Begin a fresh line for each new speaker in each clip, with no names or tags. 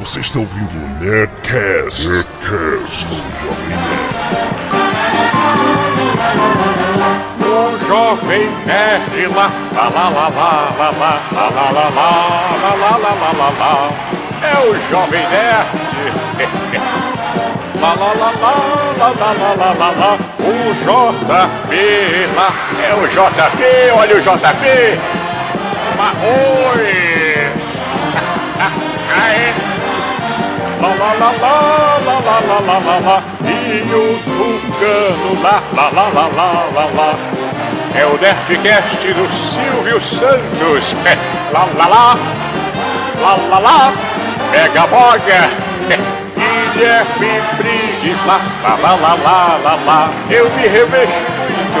Você está ouvindo o Nerdcast. Nerdcast no
Jovem Nerd. O Jovem Nerd lá, lá, lá, lá, lá, lá, lá, lá, lá, lá, lá, lá, lá, lá, lá. É o Jovem Nerd. Lá, lá, lá, lá, lá, lá, lá, lá, lá, lá. O JP lá. É o JP, olha o JP. Mas, oi. Aê. Lá, lá, lá, lá, lá, lá, lá, lá, lá, lá. E o Tucano lá, lá, lá, lá, lá, lá, lá. É o Nerdcast do Silvio Santos. É, lá, lá, lá. Lá, lá, lá. Mega Boga. Guilherme Briggs lá, lá, lá, lá, lá, lá, lá. Eu me remexo muito.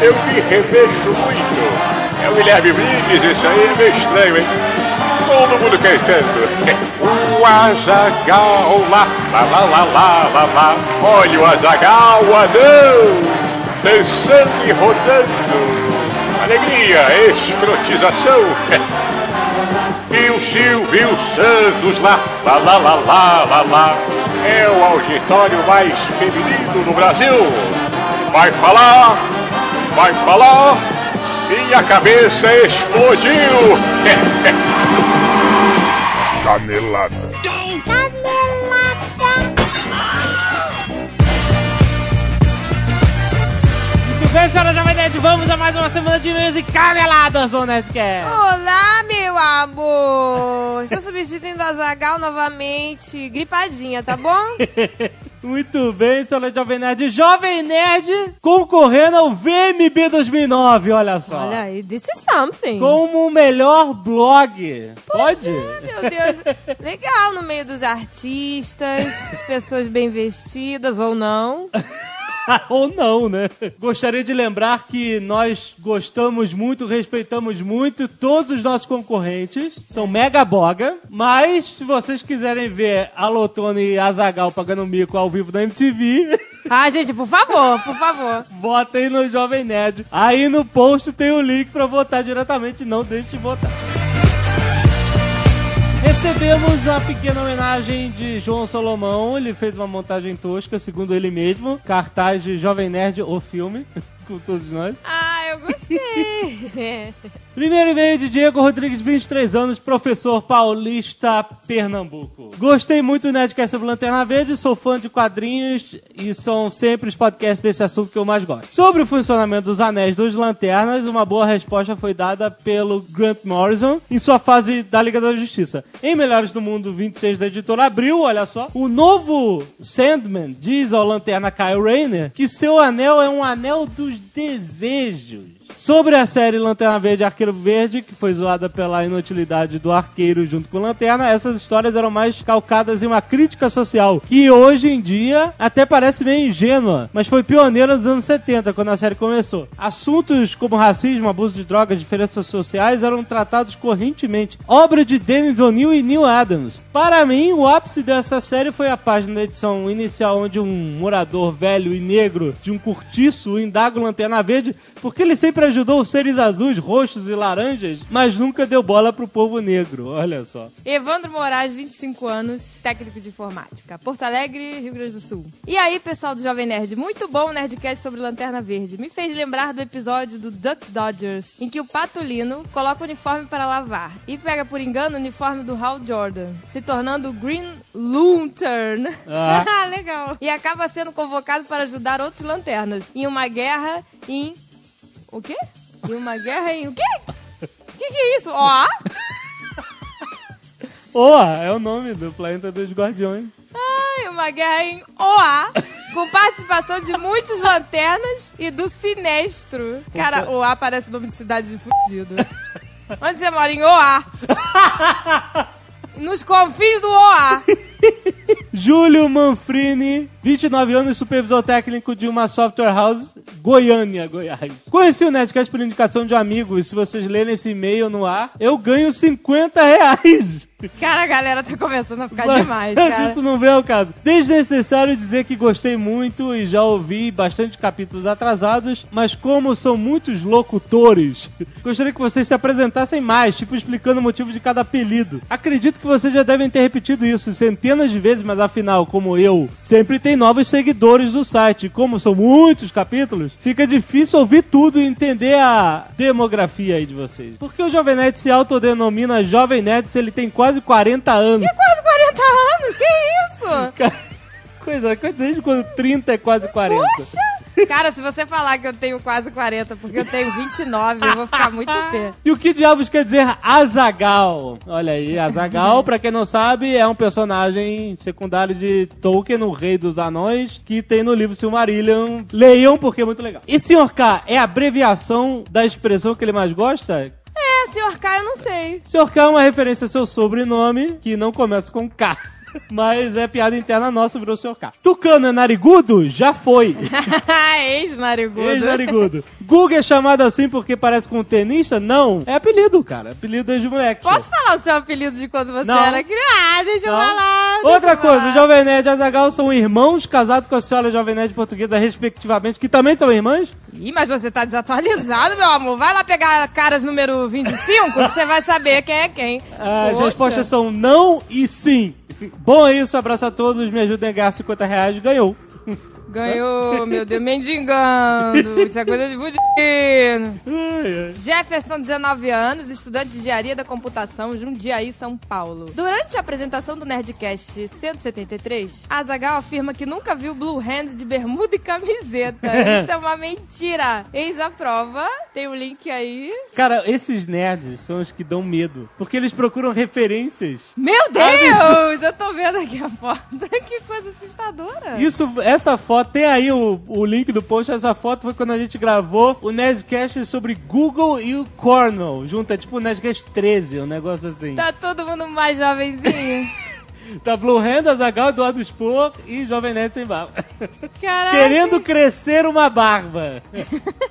Eu me remexo muito. É o Guilherme Briggs, esse aí é meio estranho, hein? Todo mundo cantando. O Azagal lá, lá, lá, lá, lá, lá, lá. Olha o Azagal, o anão, dançando e rodando. Alegria, escrotização. E o Silvio Santos lá, lá, lá, lá, lá, lá, lá. É o auditório mais feminino do Brasil. Vai falar, vai falar. Minha cabeça explodiu.
Canelada.
Muito bem, senhora Jovem Nerd, vamos a mais uma semana de e-mails e caneladas do Nerdcast.
Olá, meu amor! Estou substituindo a Zagal novamente, gripadinha, tá bom?
Muito bem, senhora Jovem Nerd. Jovem Nerd concorrendo ao VMB 2009, olha só.
Olha aí, this is something.
Como o melhor blog. Pode?
Meu Deus, legal no meio dos artistas, as pessoas bem vestidas ou não.
Ou não, né? Gostaria de lembrar que nós gostamos muito, respeitamos muito todos os nossos concorrentes. São mega boga. Mas, se vocês quiserem ver a Lotone e a Zagal pagando mico ao vivo na MTV...
Ah, gente, por favor, por favor.
Votem no Jovem Nerd. Aí no post tem o link pra votar diretamente. Não deixe de votar. Recebemos a pequena homenagem de João Salomão. Ele fez uma montagem tosca, segundo ele mesmo. Cartaz de Jovem Nerd, o filme, com todos nós.
Ah, eu gostei.
Primeiro e-mail de Diego Rodrigues, 23 anos, professor paulista, Pernambuco. Gostei muito do Nerdcast sobre Lanterna Verde, sou fã de quadrinhos e são sempre os podcasts desse assunto que eu mais gosto. Sobre o funcionamento dos anéis dos lanternas, uma boa resposta foi dada pelo Grant Morrison em sua fase da Liga da Justiça. Em Melhores do Mundo 26 da editora Abril, olha só, o novo Sandman diz ao Lanterna Kyle Rayner que seu anel é um anel dos desejos. Sobre a série Lanterna Verde e Arqueiro Verde, que foi zoada pela inutilidade do arqueiro junto com Lanterna, essas histórias eram mais calcadas em uma crítica social, que hoje em dia até parece meio ingênua, mas foi pioneira nos anos 70, quando a série começou. Assuntos como racismo, abuso de drogas, diferenças sociais eram tratados correntemente. Obra de Dennis O'Neill e Neil Adams. Para mim, o ápice dessa série foi a página da edição inicial, onde um morador velho e negro de um cortiço indaga o Lanterna Verde, porque ele sempre ajudou os seres azuis, roxos e laranjas, mas nunca deu bola pro povo negro. Olha só.
Evandro Moraes, 25 anos, técnico de informática. Porto Alegre, Rio Grande do Sul. E aí, pessoal do Jovem Nerd, muito bom o Nerdcast sobre Lanterna Verde. Me fez lembrar do episódio do Duck Dodgers, em que o Patulino coloca o uniforme para lavar e pega por engano o uniforme do Hal Jordan, se tornando o Green Lantern.
Ah.
Legal. E acaba sendo convocado para ajudar outros lanternas em uma guerra em o quê? Em uma guerra em o quê? O que, que é isso? Ó,
Oa é o nome do planeta dos guardiões.
ai, uma guerra em Oá, com participação de muitos lanternas e do Sinestro. Cara, Oá parece nome de cidade de fudido. Onde você mora? Em Oá. Nos confins do Oá.
Júlio Manfrini, 29 anos, supervisor técnico de uma software house, Goiânia, Goiás. Conheci o Nerdcast por indicação de amigo e se vocês lerem esse e-mail no ar, eu ganho 50 reais.
Cara, a galera tá começando a ficar
Mas-
demais, cara.
isso não vem ao caso. Desnecessário dizer que gostei muito e já ouvi bastante capítulos atrasados, mas como são muitos locutores, gostaria que vocês se apresentassem mais, tipo explicando o motivo de cada apelido. Acredito que vocês já devem ter repetido isso centenas de vezes, mas afinal, como eu, sempre tem novos seguidores do site. Como são muitos capítulos, fica difícil ouvir tudo e entender a demografia aí de vocês. Por que o Jovem Nerd se autodenomina Jovem Nerd se ele tem quase 40 anos?
Quase 40 anos, que isso?
Coisa, coisa desde quando 30 é quase 40.
Cara, se você falar que eu tenho quase 40, porque eu tenho 29, eu vou ficar muito pé.
E o que diabos quer dizer Azagal? Olha aí, Azagal, pra quem não sabe, é um personagem secundário de Tolkien, o Rei dos Anões, que tem no livro Silmarillion. Leiam porque é muito legal. E Sr. K é a abreviação da expressão que ele mais gosta?
É, senhor K, eu não sei.
Sr. K é uma referência ao seu sobrenome, que não começa com K. Mas é piada interna nossa, virou Sr. K. Tucano é narigudo? Já foi.
Ex-narigudo.
Ex-narigudo. Guga é chamado assim porque parece com um tenista? Não. É apelido, cara. Apelido desde moleque.
Posso falar o seu apelido de quando você
Não.
era criança? Ah, deixa eu
Não.
falar. deixa
Outra
eu
coisa,
falar.
o Jovem Nerd e Azagal são irmãos casados com a senhora Jovem Nerd portuguesa, respectivamente, que também são irmãs?
Ih, mas você tá desatualizado, meu amor. Vai lá pegar caras número 25, que você vai saber quem é quem.
As
Poxa.
respostas são não e sim. Bom é isso, abraço a todos, me ajudem a ganhar 50 reais, ganhou.
Ganhou, meu Deus, mendigando. Isso é coisa de budino. Jefferson, 19 anos, estudante de engenharia da computação, Jundiaí, São Paulo. Durante a apresentação do Nerdcast 173, Azagal afirma que nunca viu Blue Hand de bermuda e camiseta. Isso é uma mentira. Eis a prova. Tem o link aí.
Cara, esses nerds são os que dão medo, porque eles procuram referências.
Meu Deus! Eu tô vendo aqui a foto. que coisa assustadora.
Isso, essa foto, tem aí o, o link do post, essa foto foi quando a gente gravou o Nerdcast sobre Google e o Cornell, junto, é tipo o Nerdcast 13, um negócio assim.
Tá todo mundo mais jovenzinho.
Tá Blue Hand, Azagal, Eduardo Spor e Jovem Nerd sem barba.
Caraca.
Querendo crescer uma barba.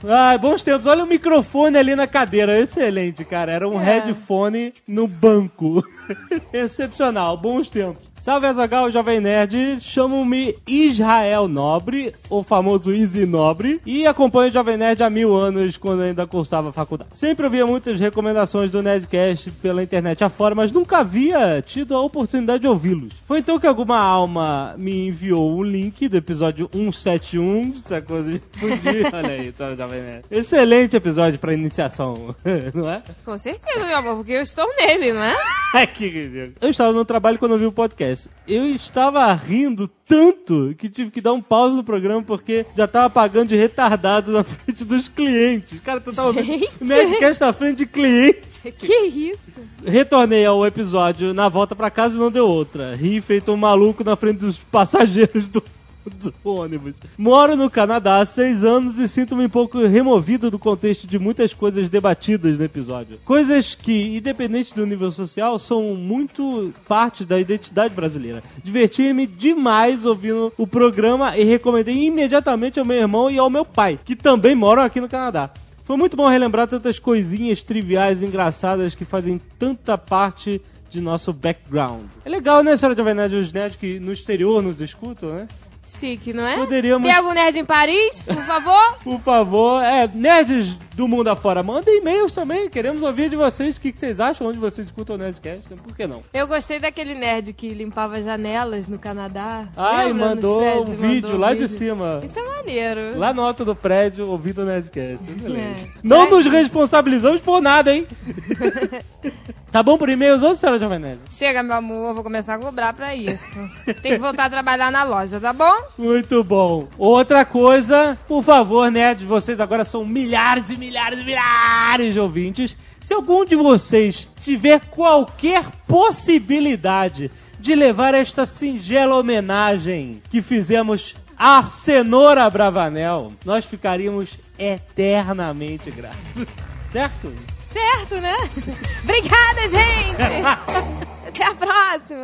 Ah, bons tempos. Olha o microfone ali na cadeira. Excelente, cara. Era um
É.
headphone no banco. Excepcional. Bons tempos. Salve Azagal, Jovem Nerd. Chamo-me Israel Nobre, o famoso Easy Nobre, e acompanho o Jovem Nerd há mil anos quando ainda cursava faculdade. Sempre ouvia muitas recomendações do Nerdcast pela internet afora, mas nunca havia tido a oportunidade de ouvi-los. Foi então que alguma alma me enviou o link do episódio 171, essa coisa de fugir. Olha aí, tá, Jovem Nerd. Excelente episódio pra iniciação, não é?
Com certeza, meu amor, porque eu estou nele, não é?
Ai, que ridículo. Eu estava no trabalho quando eu vi o podcast. Eu estava rindo tanto que tive que dar um pause no programa porque já estava pagando de retardado na frente dos clientes. Cara, tu tava ouvindo
Gente.
Nerdcast na frente de cliente.
Que isso?
Retornei ao episódio na volta pra casa e não deu outra. Ri feito um maluco na frente dos passageiros do, do ônibus. Moro no Canadá há seis anos e sinto-me um pouco removido do contexto de muitas coisas debatidas no episódio. Coisas que, independente do nível social, são muito parte da identidade brasileira. Diverti-me demais ouvindo o programa e recomendei imediatamente ao meu irmão e ao meu pai, que também moram aqui no Canadá. Foi muito bom relembrar tantas coisinhas triviais e engraçadas que fazem tanta parte de nosso background. É legal, né, senhora Jovem Nerd, os nerds que no exterior nos escutam, né?
Chique, não é?
Poderíamos-
Tem algum nerd em Paris, por favor?
Por favor, é, nerds do mundo afora, mandem e-mails também. Queremos ouvir de vocês o que, que vocês acham, onde vocês escutam o Nerdcast. Por que não?
Eu gostei daquele nerd que limpava janelas no Canadá. Nos
mandou
prédios,
um
mandou
vídeo
um
lá de
vídeo.
cima.
Isso é maneiro.
Lá no alto do prédio, ouvindo o Nerdcast. Excelente.
É.
Não
Será
nos responsabilizamos por nada, hein? tá bom por e-mails ou senhora Nerd?
Chega, meu amor, eu vou começar a cobrar pra isso. Tem que voltar a trabalhar na loja, tá bom?
Muito bom. Outra coisa, por favor, nerds, vocês agora são milhares e milhares e milhares de ouvintes. Se algum de vocês tiver qualquer possibilidade de levar esta singela homenagem que fizemos à cenoura Bravanel, nós ficaríamos eternamente gratos. Certo?
Certo, né? Obrigada, gente! Até a próxima!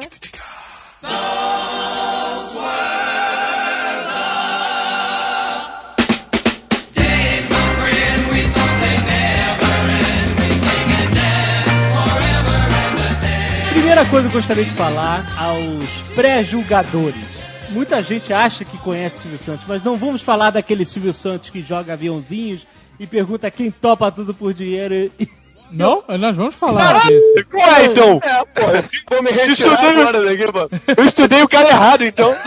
Primeira coisa que eu gostaria de falar aos pré-julgadores. Muita gente acha que conhece Silvio Santos, mas não vamos falar daquele Silvio Santos que joga aviãozinhos e pergunta quem topa tudo por dinheiro e...
Não? Nós vamos falar disso.
Ué, então.
É, pô, eu vou me retirar
Estudei-
agora daqui, mano.
Eu estudei o cara errado, então.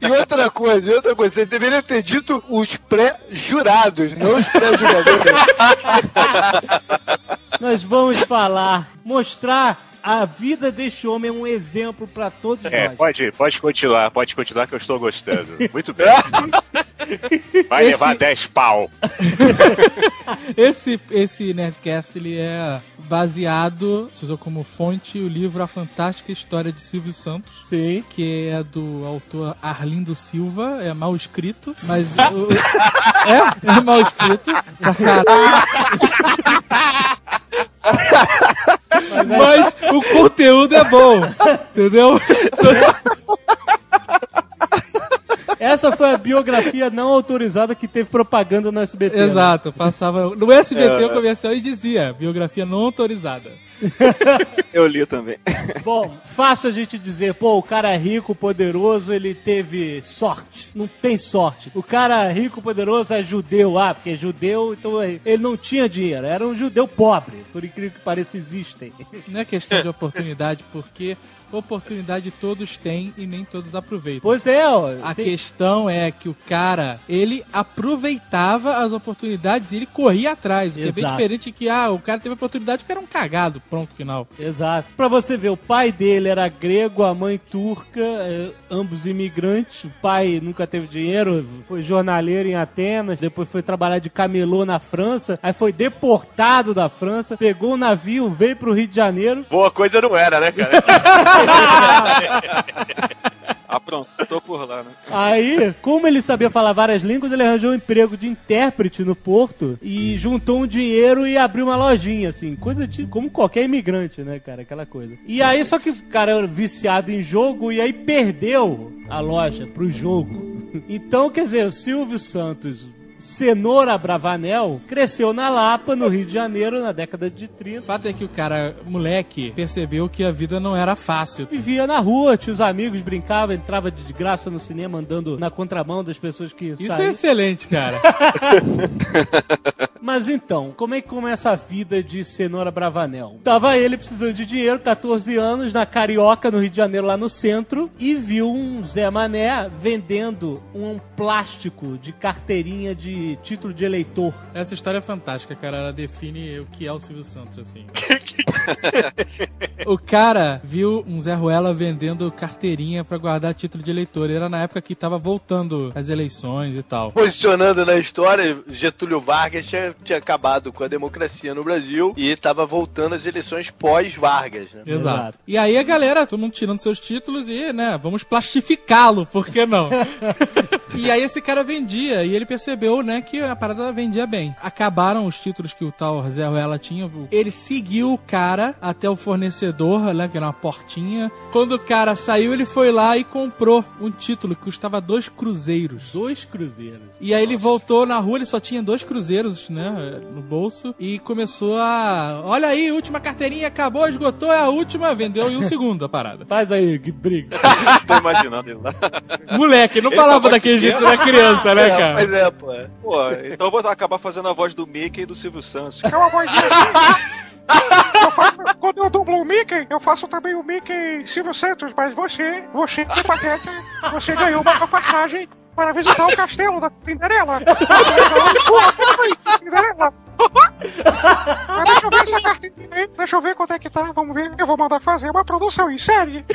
E outra coisa, e outra coisa, você deveria ter dito os pré-jurados, não os pré-jogadores.
Nós vamos falar, mostrar a vida deste homem é um exemplo pra todos
É,
nós.
pode, pode continuar, pode continuar que eu estou gostando. Muito bem. Vai
Esse-
levar 10 pau.
Esse, esse Nerdcast ele é baseado, usou como fonte o livro A Fantástica História de Silvio Santos.
Sim.
Que é do autor Arlindo Silva, é mal escrito, mas. o- é, é mal escrito. Pra caralho. Mas o conteúdo é bom, entendeu?
Essa foi a biografia não autorizada que teve propaganda no SBT. né?
Exato, passava no SBT o comercial e dizia biografia não autorizada.
Eu li também.
Bom, fácil a gente dizer, pô, o cara é rico, poderoso, ele teve sorte. Não tem sorte. O cara rico, poderoso é judeu, ah, porque é judeu, então ele não tinha dinheiro, era um judeu pobre, por incrível que pareça, existem.
Não é questão de oportunidade, porque oportunidade todos têm e nem todos aproveitam.
Pois é, ó.
A
tem-
questão é que o cara, ele aproveitava as oportunidades e ele corria atrás. O que é bem
Exato.
diferente que, ah, o cara teve oportunidade, o cara era um cagado, pronto, final.
Exato. Pra você ver, o pai dele era grego, a mãe turca, eh, ambos imigrantes. O pai nunca teve dinheiro, foi jornaleiro em Atenas, depois foi trabalhar de camelô na França, aí foi deportado da França, pegou o navio, veio pro Rio de Janeiro.
Boa coisa não era, né, cara?
Pronto, tô por lá, né?
Aí, como ele sabia falar várias línguas, ele arranjou um emprego de intérprete no porto e juntou um dinheiro e abriu uma lojinha, assim, coisa de como qualquer imigrante, né, cara, aquela coisa. E aí, só que o cara era viciado em jogo e aí perdeu a loja pro jogo. Então, quer dizer, o Silvio Santos. Cenoura Bravanel cresceu na Lapa, no Rio de Janeiro, na década de 30.
O fato é que o cara, moleque, percebeu que a vida não era fácil.
Vivia na rua, tinha os amigos, brincava, entrava de graça no cinema, andando na contramão das pessoas que
Isso é excelente, cara.
Mas então, como é que começa a vida de Cenoura Bravanel? Tava ele precisando de dinheiro, 14 anos, na Carioca, no Rio de Janeiro, lá no centro, e viu um Zé Mané vendendo um plástico de carteirinha de título de eleitor.
Essa história é fantástica, cara. Ela define o que é o Silvio Santos, assim. o cara viu um Zé Ruela vendendo carteirinha pra guardar título de eleitor. Era na época que tava voltando as eleições e tal.
Posicionando na história, Getúlio Vargas tinha, tinha acabado com a democracia no Brasil e estava voltando às eleições pós-Vargas, né?
Exato.
Exato.
E aí a galera, todo mundo tirando seus títulos e, né, vamos plastificá-lo, por que não? e aí esse cara vendia, e ele percebeu, né, que a parada vendia bem. Acabaram os títulos que o tal Zé Ruela tinha. Ele seguiu o cara até o fornecedor, né, que era uma portinha. Quando o cara saiu, ele foi lá e comprou um título que custava dois cruzeiros.
Dois cruzeiros.
E aí ele voltou na rua, ele só tinha dois cruzeiros, né, no bolso, e começou a... Olha aí, última carteirinha acabou, esgotou, é a última, vendeu em um segundo a parada.
Faz aí, que briga.
Tô imaginando ele lá.
Moleque, não falava daquele jeito da criança, né,
É,
cara?
Mas é, pô.
Pô, então eu vou acabar fazendo a voz do Mickey e do Silvio Santos.
É uma assim. Eu faço- quando eu dublo o Mickey, eu faço também o Mickey Silvio Santos, mas você, você, que pateta, você ganhou uma passagem para visitar o castelo da Cinderela. Cinderela. Mas deixa eu ver essa carteirinha aí, deixa eu ver quanto é que tá, vamos ver. Eu vou mandar fazer uma produção em série.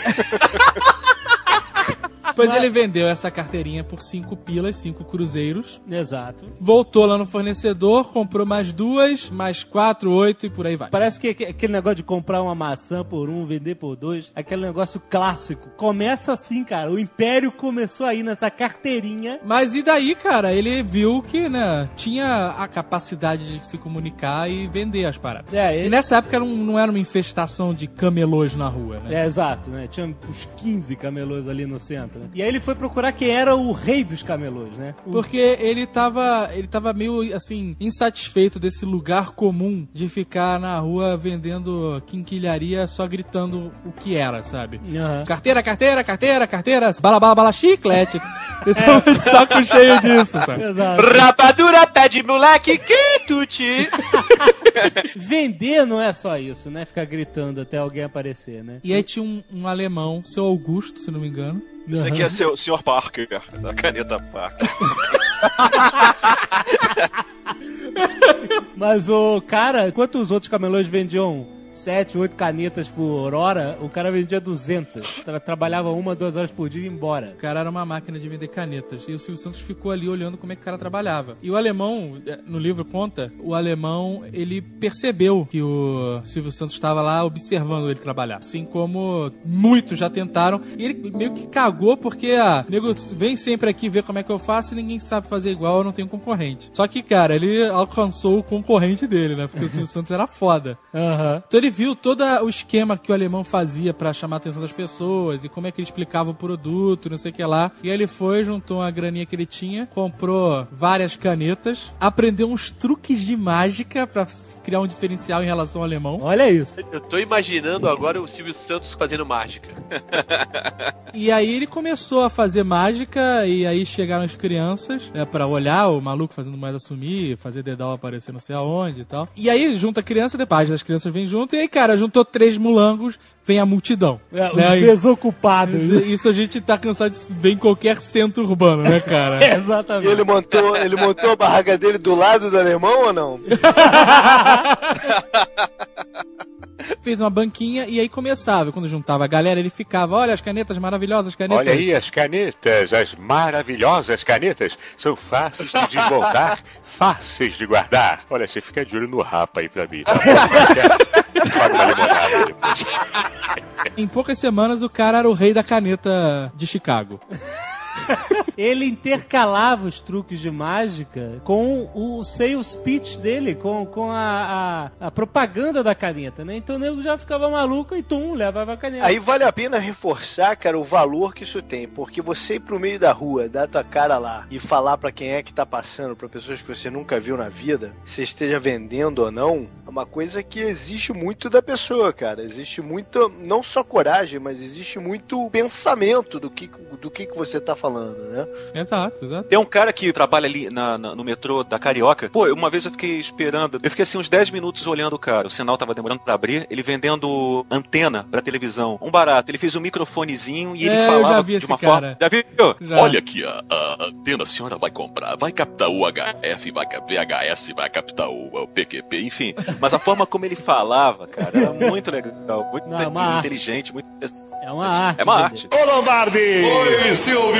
Depois ele vendeu essa carteirinha por cinco pilas, cinco cruzeiros.
Exato.
Voltou lá no fornecedor, comprou mais duas, mais quatro, oito e por aí vai.
Parece que que- aquele negócio de comprar uma maçã por um, vender por dois, aquele negócio clássico. Começa assim, cara. O Império começou aí nessa carteirinha.
Mas e daí, cara? Ele viu que, né, tinha a capacidade de se comunicar e vender as paradas.
É,
E
ele...
nessa época não, não era uma infestação de camelôs na rua, né?
é exato, né? Tinha uns 15 camelôs ali no centro. né? E aí ele foi procurar quem era o rei dos camelôs, né? O-
Porque ele tava, ele tava meio, assim, insatisfeito desse lugar comum de ficar na rua vendendo quinquilharia só gritando o que era, sabe?
Aham.
Carteira, carteira, carteira, carteira, bala, bala, bala, chiclete. Então, de saco cheio disso, sabe?
Exato.
Rapadura, pé de moleque, que tuti.
Vender não é só isso, né? Ficar gritando até alguém aparecer, né?
E aí tinha um, um alemão, seu Augusto, se não me engano.
Isso aqui é seu Sr. Parker, da caneta Parker.
Mas o cara, enquanto os outros camelôs vendiam 7, 8 canetas por hora, o cara vendia 200. Tra- Trabalhava uma, duas horas por dia e ia embora.
O cara era uma máquina de vender canetas. E o Silvio Santos ficou ali olhando como é que o cara trabalhava. E o alemão, eh, no livro conta, o alemão, ele percebeu que o Silvio Santos estava lá observando ele trabalhar. Assim como muitos já tentaram. E ele meio que cagou porque, ah, nego vem sempre aqui ver como é que eu faço e ninguém sabe fazer igual, eu não tenho concorrente. Só que, cara, ele alcançou o concorrente dele, né? Porque o Silvio Santos era foda.
Aham.
Então ele viu todo o esquema que o alemão fazia pra chamar a atenção das pessoas e como é que ele explicava o produto, não sei o que lá. E aí ele foi, juntou uma graninha que ele tinha, comprou várias canetas, aprendeu uns truques de mágica pra criar um diferencial em relação ao alemão.
Olha isso.
Eu tô imaginando agora o Silvio Santos fazendo mágica.
E aí ele começou a fazer mágica e aí chegaram as crianças é, para olhar o maluco fazendo moeda sumir, fazer dedal aparecer não sei aonde e tal. E aí junta a criança, depois das crianças vem junto e aí, cara, juntou três mulangos, vem a multidão.
É, os
Né? E-
desocupados.
Isso a gente tá cansado de ver em qualquer centro urbano, né, cara?
É,
E
exatamente.
ele montou, ele montou a barraca dele do lado do alemão ou não?
Fez uma banquinha e aí começava. Quando juntava a galera, ele ficava, olha as canetas maravilhosas, as canetas.
Olha aí as canetas, as maravilhosas canetas. São fáceis de desmontar, fáceis de guardar. Olha, você fica de olho no rapa aí pra mim. Tá bom?
Em poucas semanas, o cara era o rei da caneta de Chicago.
Ele intercalava os truques de mágica com o sales pitch dele, com, com a, a, a propaganda da caneta, né? Então o nego já ficava maluco e tum, levava a caneta.
Aí vale a pena reforçar, cara, o valor que isso tem, porque você ir pro meio da rua, dar tua cara lá e falar pra quem é que tá passando, pra pessoas que você nunca viu na vida, se esteja vendendo ou não, é uma coisa que existe muito da pessoa, cara. Existe muito, não só coragem, mas existe muito pensamento do que, do que, que você tá falando, né?
Exato, exato.
Tem um cara que trabalha ali na- na- no metrô da Carioca. Pô, uma vez eu fiquei esperando. Eu fiquei assim uns 10 minutos olhando o cara. O sinal tava demorando pra abrir. Ele vendendo antena pra televisão. Um barato. Ele fez um microfonezinho e ele
É, eu
falava
já vi
de
esse
uma
cara.
forma. Já viu?
Já.
Olha aqui, a, a antena a senhora vai comprar, vai captar o HF, vai VHS, vai captar o, o PQP, enfim.
Mas a forma como ele falava, cara, era muito legal. Muito
Não, é uma arte.
inteligente, muito interessante.
É uma arte
É uma arte.
Ô Lombardi!
Oi, Silvio!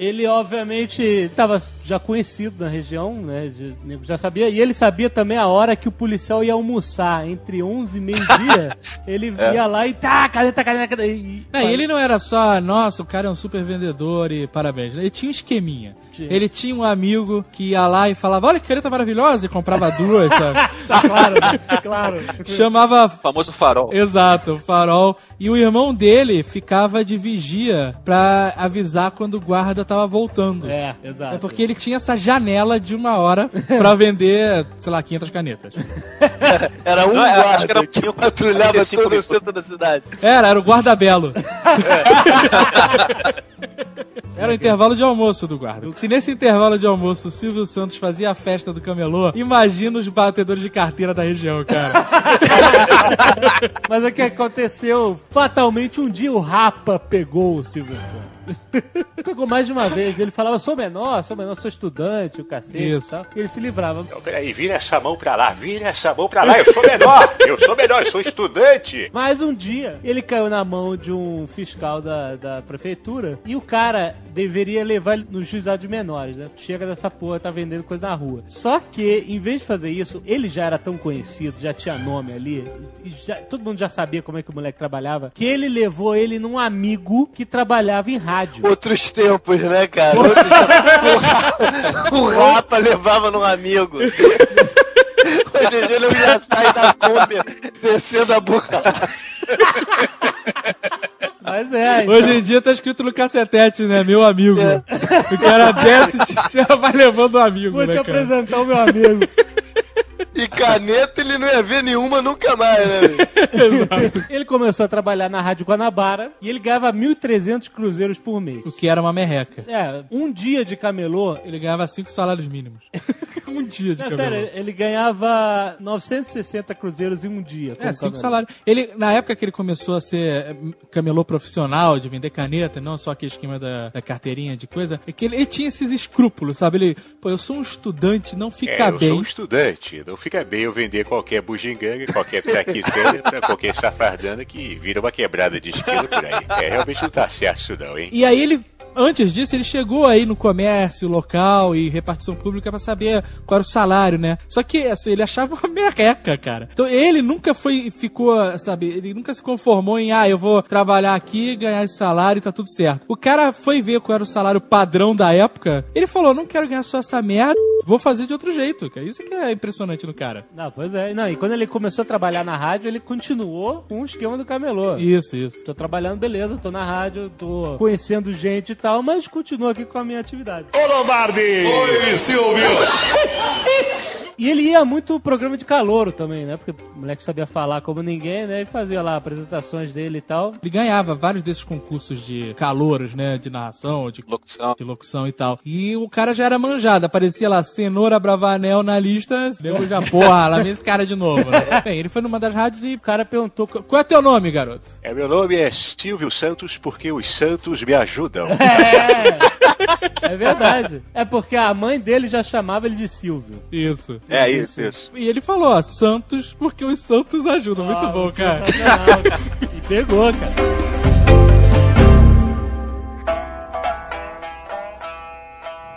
Ele, obviamente, estava já conhecido na região, né? Já sabia. E ele sabia também a hora que o policial ia almoçar. Entre 11 e meio-dia, ele ia lá e tá, caneta, caneta, caneta. E,
É, e ele não era só, nossa, o cara é um super vendedor e parabéns. Ele tinha um esqueminha.
Tinha.
Ele tinha um amigo que ia lá e falava, olha que caneta maravilhosa, e comprava duas, sabe?
Claro, claro.
Chamava
O famoso farol.
Exato, farol. E o irmão dele ficava de vigia pra avisar quando o guarda tava voltando.
É, exato.
É porque ele tinha essa janela de uma hora pra vender, sei lá, 500 canetas.
Era um
Não, é,
guarda
acho que era
que
um-
patrulhava
45
todo o centro da cidade.
Era, era o guarda-belo. Era o intervalo de almoço do guarda. Se nesse intervalo de almoço o Silvio Santos fazia a festa do camelô, imagina os batedores de carteira da região, cara.
Mas o que aconteceu? Fatalmente, um dia o Rapa pegou o Silvio Santos. pegou mais de uma vez. Ele falava, sou menor, sou menor, sou estudante, o cacete
Isso.
e tal. E ele se livrava.
Então, peraí, vira essa mão pra lá, vira essa mão pra lá. Eu sou menor, eu sou menor, eu sou estudante.
Mas um dia ele caiu na mão de um fiscal da, da prefeitura e o cara deveria levar ele no juizado de menores, né? Chega dessa porra, tá vendendo coisa na rua. Só que, em vez de fazer isso, ele já era tão conhecido, já tinha nome ali, e já- todo mundo já sabia como é que o moleque trabalhava, que ele levou ele num amigo que trabalhava em rádio.
Outros tempos, né, cara? Outros tempos. O, Ra- o Rapa levava num amigo. Hoje em dia ele já sai da Kombi descendo a borracha.
Mas é. então.
Hoje em dia tá escrito no cacetete, né? Meu amigo. O cara desce e vai levando um amigo,
Vou
né,
te
cara?
apresentar o meu amigo.
E caneta ele não ia ver nenhuma nunca mais, né? velho?
Ele começou a trabalhar na Rádio Guanabara e ele ganhava 1.300 cruzeiros por mês.
O que era uma merreca.
É, um dia de camelô.
Ele ganhava cinco salários mínimos. um dia de
Não,
camelô.
sério, ele ganhava 960 cruzeiros em um dia.
É, cinco salários. Ele, na época que ele começou a ser eh, camelô profissional, de vender caneta, não só aquele esquema da, da carteirinha de coisa, é que ele, ele tinha esses escrúpulos, sabe? Ele, pô, eu sou um estudante, não fica
É, eu
bem.
sou um estudante. Não fica bem eu vender qualquer bugiganga, qualquer traquitana pra qualquer safardana que vira uma quebrada de esquilo por aí. É, realmente não tá certo isso não, hein?
E aí ele, antes disso, ele chegou aí no comércio local e repartição pública pra saber qual era o salário, né? Só que assim, ele achava uma merreca, cara. Então ele nunca foi, ficou, sabe, ele nunca se conformou em, ah, eu vou trabalhar aqui, ganhar esse salário e tá tudo certo. O cara foi ver qual era o salário padrão da época, ele falou, não quero ganhar só essa merda, vou fazer de outro jeito, cara. Isso que é impressionante no cara.
Não, pois é. Não, e quando ele começou a trabalhar na rádio, ele continuou com o esquema do camelô.
Isso, isso.
Tô trabalhando, beleza, tô na rádio, tô conhecendo gente e tal, mas continuo aqui com a minha atividade.
Ô Lombardi! Oi, Silvio!
E ele ia muito pro programa de calouro também, né? Porque o moleque sabia falar como ninguém, né? E fazia lá apresentações dele e tal.
Ele ganhava vários desses concursos de calouros, né? De narração, de
Locução.
de locução e tal. E o cara já era manjado, aparecia lá, Cenoura Bravanel na lista, nego já, porra, lá vem esse cara de novo. Né? Bem, ele foi numa das rádios e o cara perguntou, qual é teu nome, garoto?
É, meu nome é Silvio Santos porque os Santos me ajudam.
É, é verdade. É porque a mãe dele já chamava ele de Silvio.
Isso.
É isso, isso.
E ele falou, ó, Santos, porque os Santos ajudam. Muito
Ah,
bom, cara.
sensacional. E pegou, cara.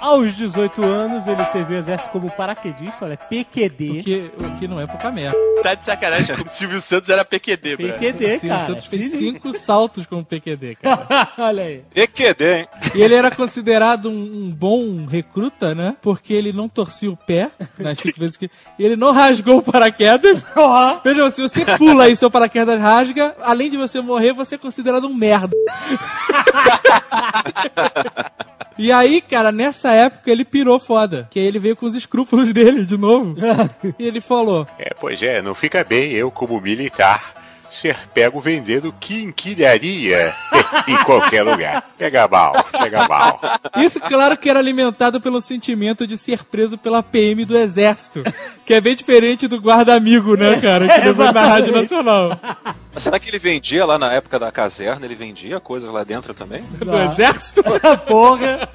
Aos 18 anos, ele serviu o exército como paraquedista, olha, PQD.
O que, o que não é pouca merda.
Tá de sacanagem, como Silvio Santos era PQD.
PQD,
Sim, o
cara.
Santos fez
Sinistro.
cinco saltos como PQD, cara.
olha aí.
EQD, hein?
E ele era considerado um, um bom recruta, né? Porque ele não torcia o pé nas cinco vezes que. E ele não rasgou o paraquedas. Veja, se você pula e seu paraquedas rasga, além de você morrer, você é considerado um merda. E aí, cara, nessa época ele pirou foda. Que aí ele veio com os escrúpulos dele de novo. e ele falou:
É, pois é, não fica bem eu, como militar, ser pego vendendo quinquilharia em qualquer lugar. Pega mal, pega mal.
Isso, claro que era alimentado pelo sentimento de ser preso pela PM do Exército. Que é bem diferente do guarda-amigo, né, cara? Que levou na Rádio Nacional.
Mas será que ele vendia lá na época da caserna? Ele vendia coisas lá dentro também?
Do Exército?
Porra.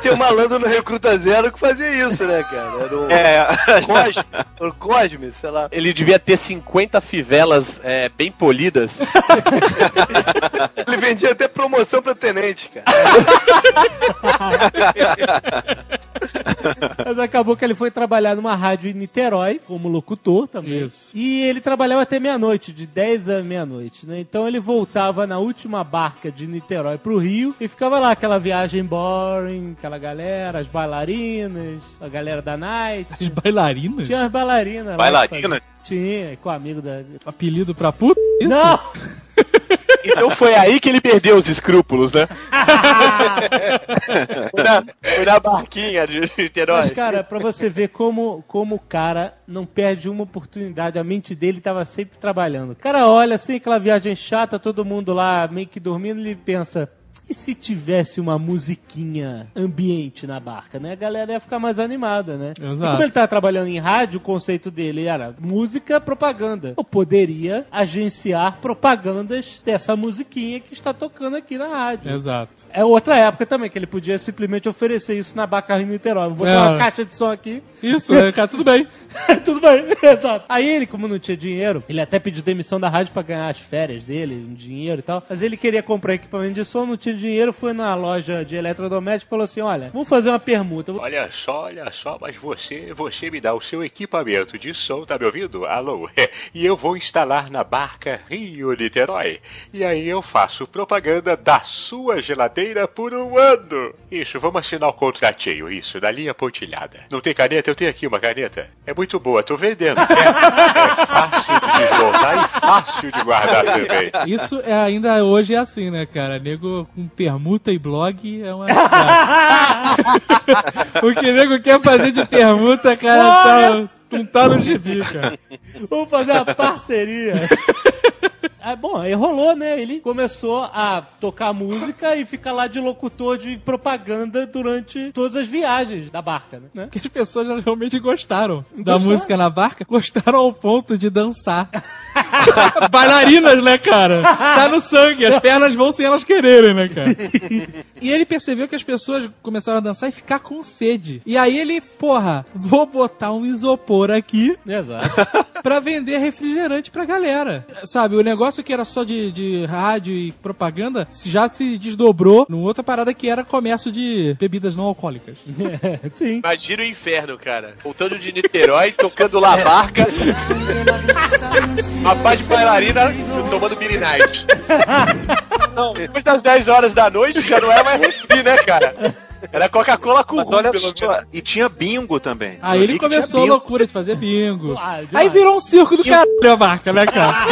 Tem um malandro no Recruta Zero que fazia isso, né, cara? Era o
É,
Cosme, o Cosme, sei lá.
ele devia ter 50 fivelas é, bem polidas.
Ele vendia até promoção pra tenente, cara.
Mas acabou que ele foi trabalhar numa rádio em Niterói, como locutor também.
Isso.
E ele trabalhava até meia-noite, de 10 a meia-noite, né? Então ele voltava na última barca de Niterói pro Rio e ficava lá aquela viagem boring, aquela galera, as bailarinas, a galera da night.
As bailarinas?
Tinha as bailarinas lá.
Bailarinas?
Tinha, com o amigo da...
Apelido pra puta? Isso?
Não!
Então foi aí que ele perdeu os escrúpulos, né? foi, na, foi na barquinha de Niterói.
Mas, cara, pra você ver como, como o cara não perde uma oportunidade, a mente dele tava sempre trabalhando. O cara olha assim, aquela viagem chata, todo mundo lá meio que dormindo, ele pensa. E se tivesse uma musiquinha ambiente na barca, né? A galera ia ficar mais animada, né?
Exato.
Como ele tava trabalhando em rádio, o conceito dele era música, propaganda. Eu poderia agenciar propagandas dessa musiquinha que está tocando aqui na rádio.
Exato.
É outra época também, que ele podia simplesmente oferecer isso na Baca Rio Niterói. Vou botar
É.
uma caixa de som aqui.
Isso, né, cara, tudo bem.
Tudo bem, exato. Aí ele, como não tinha dinheiro, ele até pediu demissão da rádio pra ganhar as férias dele, um dinheiro e tal. Mas ele queria comprar equipamento de som, não tinha dinheiro, foi na loja de eletrodoméstico e falou assim: olha, vamos fazer uma permuta.
Olha só, olha só, mas você, você me dá o seu equipamento de som, tá me ouvindo? Alô? E eu vou instalar na barca Rio Niterói. E aí eu faço propaganda da sua geladeira por um ano. Isso, vamos assinar o contratinho, isso, da linha pontilhada. Não tem caneta? Eu tenho aqui uma caneta. É muito boa, tô vendendo. É, é fácil de desmontar e fácil de guardar também.
Isso é, ainda hoje é assim, né, cara? Nego com permuta e blog é uma. o que nego quer fazer de permuta, cara, tá, não tá no gibi, cara.
Vamos fazer uma parceria. Ah, bom, aí rolou, né? Ele começou a tocar música e ficar lá de locutor de propaganda durante todas as viagens da barca, né?
Que as pessoas realmente gostaram da
Gostaram?
música na barca, gostaram ao ponto de dançar. Bailarinas, né, cara? Tá no sangue, as pernas vão sem elas quererem, né, cara? E ele percebeu que as pessoas começaram a dançar e ficar com sede. E aí ele, porra, vou botar um isopor aqui
Exato.
pra vender refrigerante pra galera. Sabe, o negócio que era só de, de rádio e propaganda já se desdobrou numa outra parada que era comércio de bebidas não alcoólicas.
Sim.
Imagina o inferno, cara. Voltando de Niterói, tocando lá a barca. Uma paz de bailarina tomando Billy Night. Não, depois das 10 horas da noite já não era mais refri, né, cara? Era Coca-Cola com rum,
olha só,
menos.
e tinha bingo também.
Aí
Eu
ele começou a loucura de fazer bingo.
Ah.
Aí virou um circo do caralho a marca, né, cara?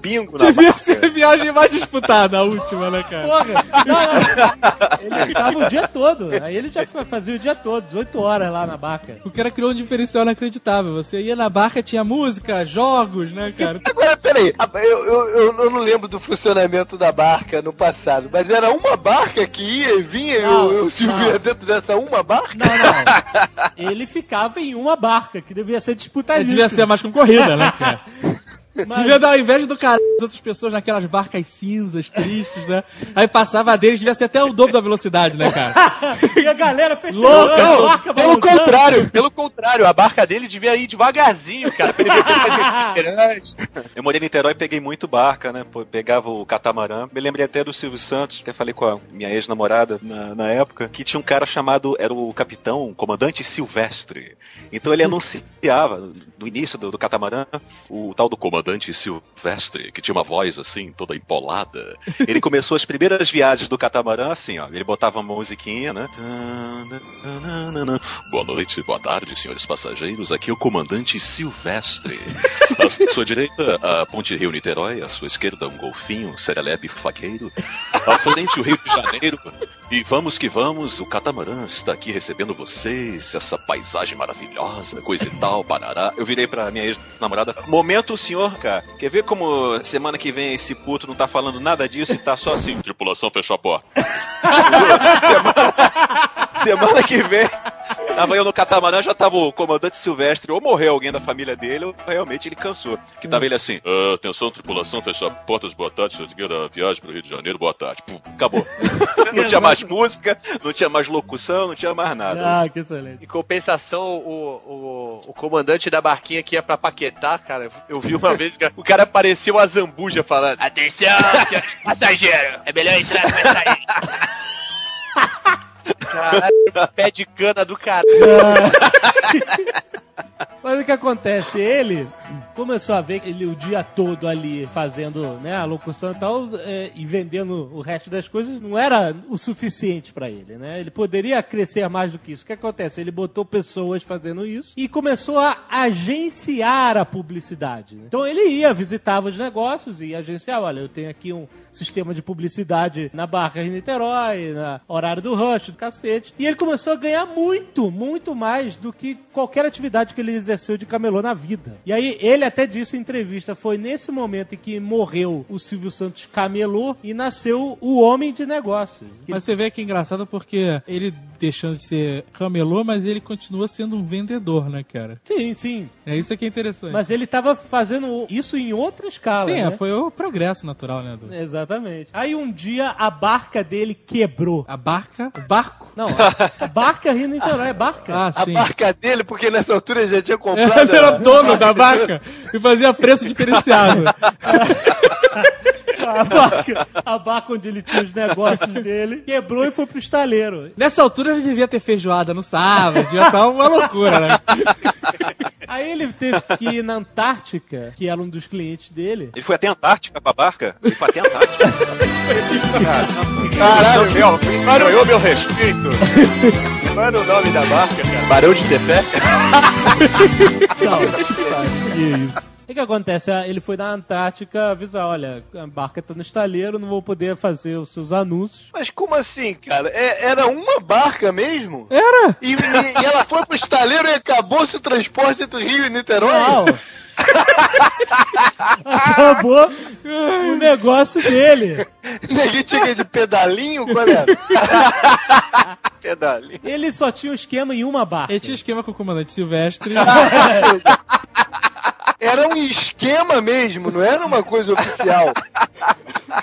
bingo na
Devia
barca.
ser a viagem mais disputada, a última, né, cara?
Porra! Não, não. Ele ficava o dia todo. Aí ele já fa- fazia o dia todo, 18 horas lá na barca.
O cara criou um diferencial inacreditável. Você ia na barca, tinha música, jogos, né, cara?
Agora, peraí, eu, eu, eu não lembro do funcionamento da barca no passado, mas era uma barca que ia e vinha
Não,
e o, o Silvio
não.
ia dentro dessa uma barca?
Não, não. Ele ficava em uma barca, que devia ser disputadíssima.
Devia ser mais concorrida, né, cara?
Mas-
Devia dar ao invés do cara das outras pessoas naquelas barcas cinzas, tristes, né? Aí passava deles, devia ser até o dobro da velocidade, né, cara?
E a galera festejando,
Louca,
a barca
Pelo
balançando.
contrário, pelo contrário, a barca dele devia ir devagarzinho, cara, pra ele ver refrigerante.
Eu morei em Niterói e peguei muito barca, né? Pô, Pegava o catamarã. Me lembrei até do Silvio Santos, até falei com a minha ex-namorada na, na época, que tinha um cara chamado, era o capitão, o comandante Silvestre. Então ele anunciava, no início do, do catamarã, o tal do comandante Silvestre, que tinha uma voz assim, toda empolada. Ele começou as primeiras viagens do catamarã assim, ó. Ele botava uma musiquinha, né?
Boa noite, boa tarde, senhores passageiros. Aqui é o comandante Silvestre. À sua direita, a Ponte Rio Niterói. À sua esquerda, um golfinho, serelepe faqueiro. À frente, o Rio de Janeiro. E vamos que vamos, o catamarã está aqui recebendo vocês, essa paisagem maravilhosa, coisa e tal, parará.
Eu virei pra minha ex-namorada. Momento, senhor, cara. Quer ver como semana que vem esse puto não tá falando nada disso e tá só assim?
Tripulação, fechou a porta.
Semana que vem, tava eu no catamarã, já tava o comandante Silvestre, ou morreu alguém da família dele, ou realmente ele cansou. Que tava ele assim,
Ah, atenção, tripulação, fechar portas, boa tarde, seguida viagem pro Rio de Janeiro, boa tarde. Pum.
acabou. não tinha mais música, não tinha mais locução, não tinha mais nada.
Ah, que excelente.
Em compensação, o, o, o comandante da barquinha que ia pra Paquetá, cara, eu vi uma vez, o cara parecia uma zambuja falando: Atenção, senhores passageiros, é melhor entrar do que sair. Caralho, pé de cana do caralho.
Mas o que acontece? Ele começou a ver ele o dia todo ali fazendo né, a locução e tal, é, e vendendo o resto das coisas, não era o suficiente pra ele, né? Ele poderia crescer mais do que isso. O que acontece? Ele botou pessoas fazendo isso e começou a agenciar a publicidade. né? Então ele ia, visitava os negócios e agenciava, olha, eu tenho aqui um sistema de publicidade na Barca de Niterói, na horário do rush, do cacete. E ele começou a ganhar muito, muito mais do que qualquer atividade que ele exerceu de camelô na vida. E aí ele até disse em entrevista, foi nesse momento em que morreu o Silvio Santos camelô e nasceu o homem de negócios.
Mas você vê que é engraçado porque ele deixando de ser camelô, mas ele continua sendo um vendedor, né, cara?
Sim, sim.
É isso que é interessante.
Mas ele tava fazendo isso em outra escala,
Sim,
né?
é, foi o progresso natural, né, do...
Exatamente. Aí um dia a barca dele quebrou.
A barca? O barco?
Não, a barca Rio Niterói, é barca.
Ah,
A barca dele, porque nessa altura ele já tinha
Ele
comprado.
era
a-
dono da barca e fazia preço diferenciado.
A barca, a barca onde ele tinha os negócios dele quebrou e foi pro estaleiro.
Nessa altura já devia ter feijoada no sábado, já tá uma loucura, né?
Aí ele teve que ir na Antártica, que era um dos clientes dele.
Ele foi até a Antártica com a barca? Ele foi até a Antártica.
Caralho,
meu, ganhou meu respeito.
qual era o nome da barca, cara? Barão de Tefé?
O que, que acontece? Ah, Ele foi na Antártica avisar, olha, a barca tá no estaleiro, não vou poder fazer os seus anúncios.
Mas como assim, cara? É- era uma barca mesmo?
Era!
E, e- e ela foi pro estaleiro e acabou-se o transporte entre Rio e Niterói?
Não! Acabou o negócio dele.
Ninguém tinha de pedalinho? Qual era?
Pedalinho.
Ele só tinha o esquema em uma barca.
Ele tinha esquema com o comandante Silvestre.
Era um esquema mesmo, não era uma coisa oficial.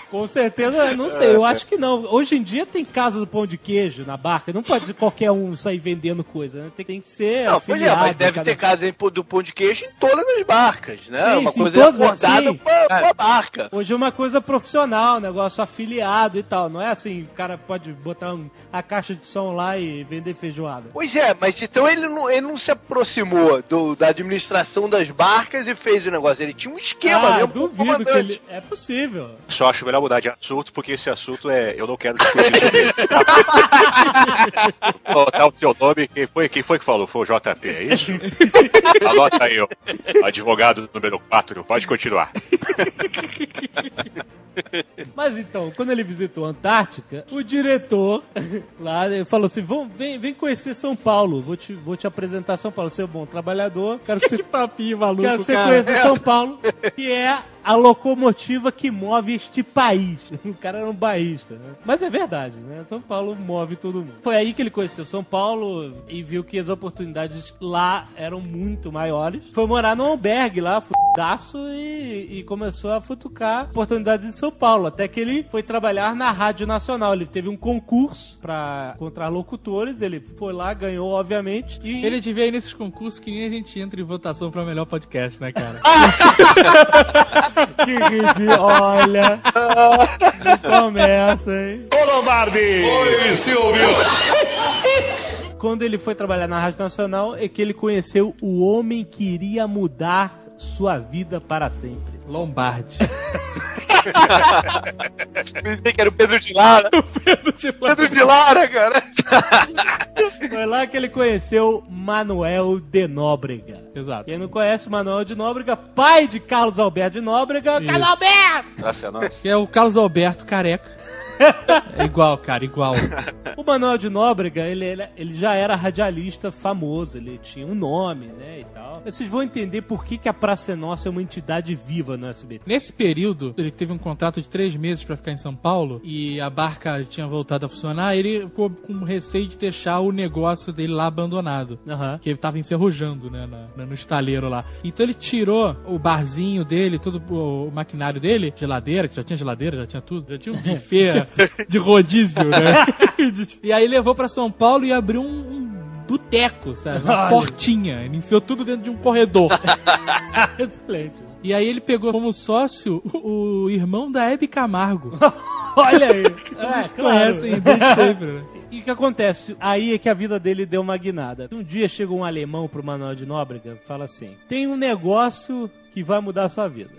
Com certeza, não sei, eu acho que não. Hoje em dia tem casa do pão de queijo na barca, não pode qualquer um sair vendendo coisa, né? Tem, tem que ser
Não, pois é, mas deve
cada-
ter casa do pão de queijo em todas as barcas, né?
Sim,
uma
sim,
coisa
todas,
acordada
sim.
com a, com a barca.
Hoje é uma coisa profissional, negócio afiliado e tal. Não é assim, o cara pode botar um- a caixa de som lá e vender feijoada.
Pois é, mas então ele não, ele não se aproximou do- da administração das barcas e fez o negócio. Ele tinha um esquema
ah,
mesmo
duvido que ele... É possível.
Só acho melhor mudar de assunto, porque esse assunto é. Eu não quero discutir sobre botar o seu nome. Quem foi, quem foi que falou? Foi o JP, é isso? Anota aí, ó. Advogado número 4. Pode continuar.
Mas então, quando ele visitou a Antártica, o diretor lá falou assim: Vamos, vem, vem conhecer São Paulo, vou te, vou te apresentar São Paulo. Você é um bom trabalhador, quero que você,
que papinho maluco,
quero que você
cara.
conheça São Paulo, que é a locomotiva que move este país. O cara era um baísta, né? Mas é verdade, né? São Paulo move todo mundo. Foi aí que ele conheceu São Paulo e viu que as oportunidades lá eram muito maiores. Foi morar num albergue lá, fudaço, e, e começou a futucar oportunidades em São Paulo. Até que ele foi trabalhar na Rádio Nacional. Ele teve um concurso pra encontrar locutores. Ele foi lá, ganhou, obviamente. E
Ele devia ir nesses concursos que nem a gente entra em votação pra melhor podcast, né, cara?
que ridículo. Olha. Começa, hein?
Ô Lombardi! Oi, Silvio!
Quando ele foi trabalhar na Rádio Nacional, é que ele conheceu o homem que iria mudar sua vida para sempre.
Lombardi.
Pensei que era o Pedro de Lara.
Pedro de Lara.
Pedro de Lara, cara.
Foi lá que ele conheceu Manuel de Nóbrega.
Exato.
Quem não conhece o Manuel de Nóbrega, pai de Carlos Alberto de Nóbrega,
Isso.
Carlos Alberto!
Graças a nós.
Que é o Carlos Alberto careca. É igual, cara, igual.
O Manuel de Nóbrega, ele, ele, ele já era radialista famoso, ele tinha um nome, né, e tal. Vocês vão entender por que, que a Praça é Nossa é uma entidade viva no SBT.
Nesse período, ele teve um contrato de três meses pra ficar em São Paulo e a barca tinha voltado a funcionar. Ele ficou com receio de deixar o negócio dele lá abandonado.
Aham.
Que ele tava enferrujando, né, na- no estaleiro lá. Então ele tirou o barzinho dele, todo o, o maquinário dele, geladeira, que já tinha geladeira, já tinha tudo, já tinha um buffet de rodízio, né? e aí levou pra São Paulo e abriu um, um boteco, sabe? Uma
Olha.
portinha. Ele enfiou tudo dentro de um corredor.
Excelente.
E aí ele pegou como sócio o, o irmão da Hebe Camargo.
Olha aí.
Vocês conhecem desde sempre, né?
E o que acontece? Aí é que a vida dele deu uma guinada. Um dia chega um alemão pro Manuel de Nóbrega e fala assim: tem um negócio que vai mudar a sua vida.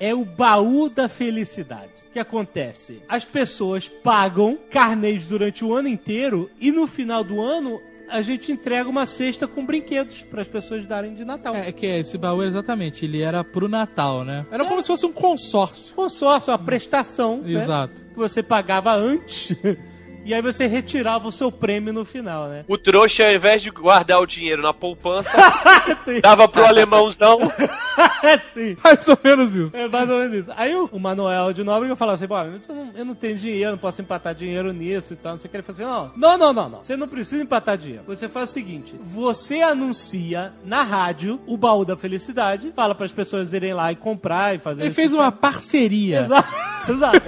é o baú da felicidade. O que acontece? As pessoas pagam carnês durante o ano inteiro e no final do ano a gente entrega uma cesta com brinquedos para as pessoas darem de Natal.
É que esse baú exatamente, ele era pro Natal, né? Era como se fosse um consórcio.
Consórcio, uma prestação. né?
Exato.
Que você pagava antes. E aí você retirava o seu prêmio no final, né?
O trouxa, ao invés de guardar o dinheiro na poupança, dava pro alemãozão.
Sim.
Mais ou menos isso.
É mais ou menos isso. Aí o, o Manuel de Nóbrega falava assim: Bom, eu não, eu não tenho dinheiro, não posso empatar dinheiro nisso e tal. Não sei o que. Ele falou assim: Não, não, não, não, não. Você não precisa empatar dinheiro. Você faz o seguinte: você anuncia na rádio o baú da felicidade, fala para as pessoas irem lá e comprar e fazer
Ele
isso
fez uma parceria.
Exato. Exato.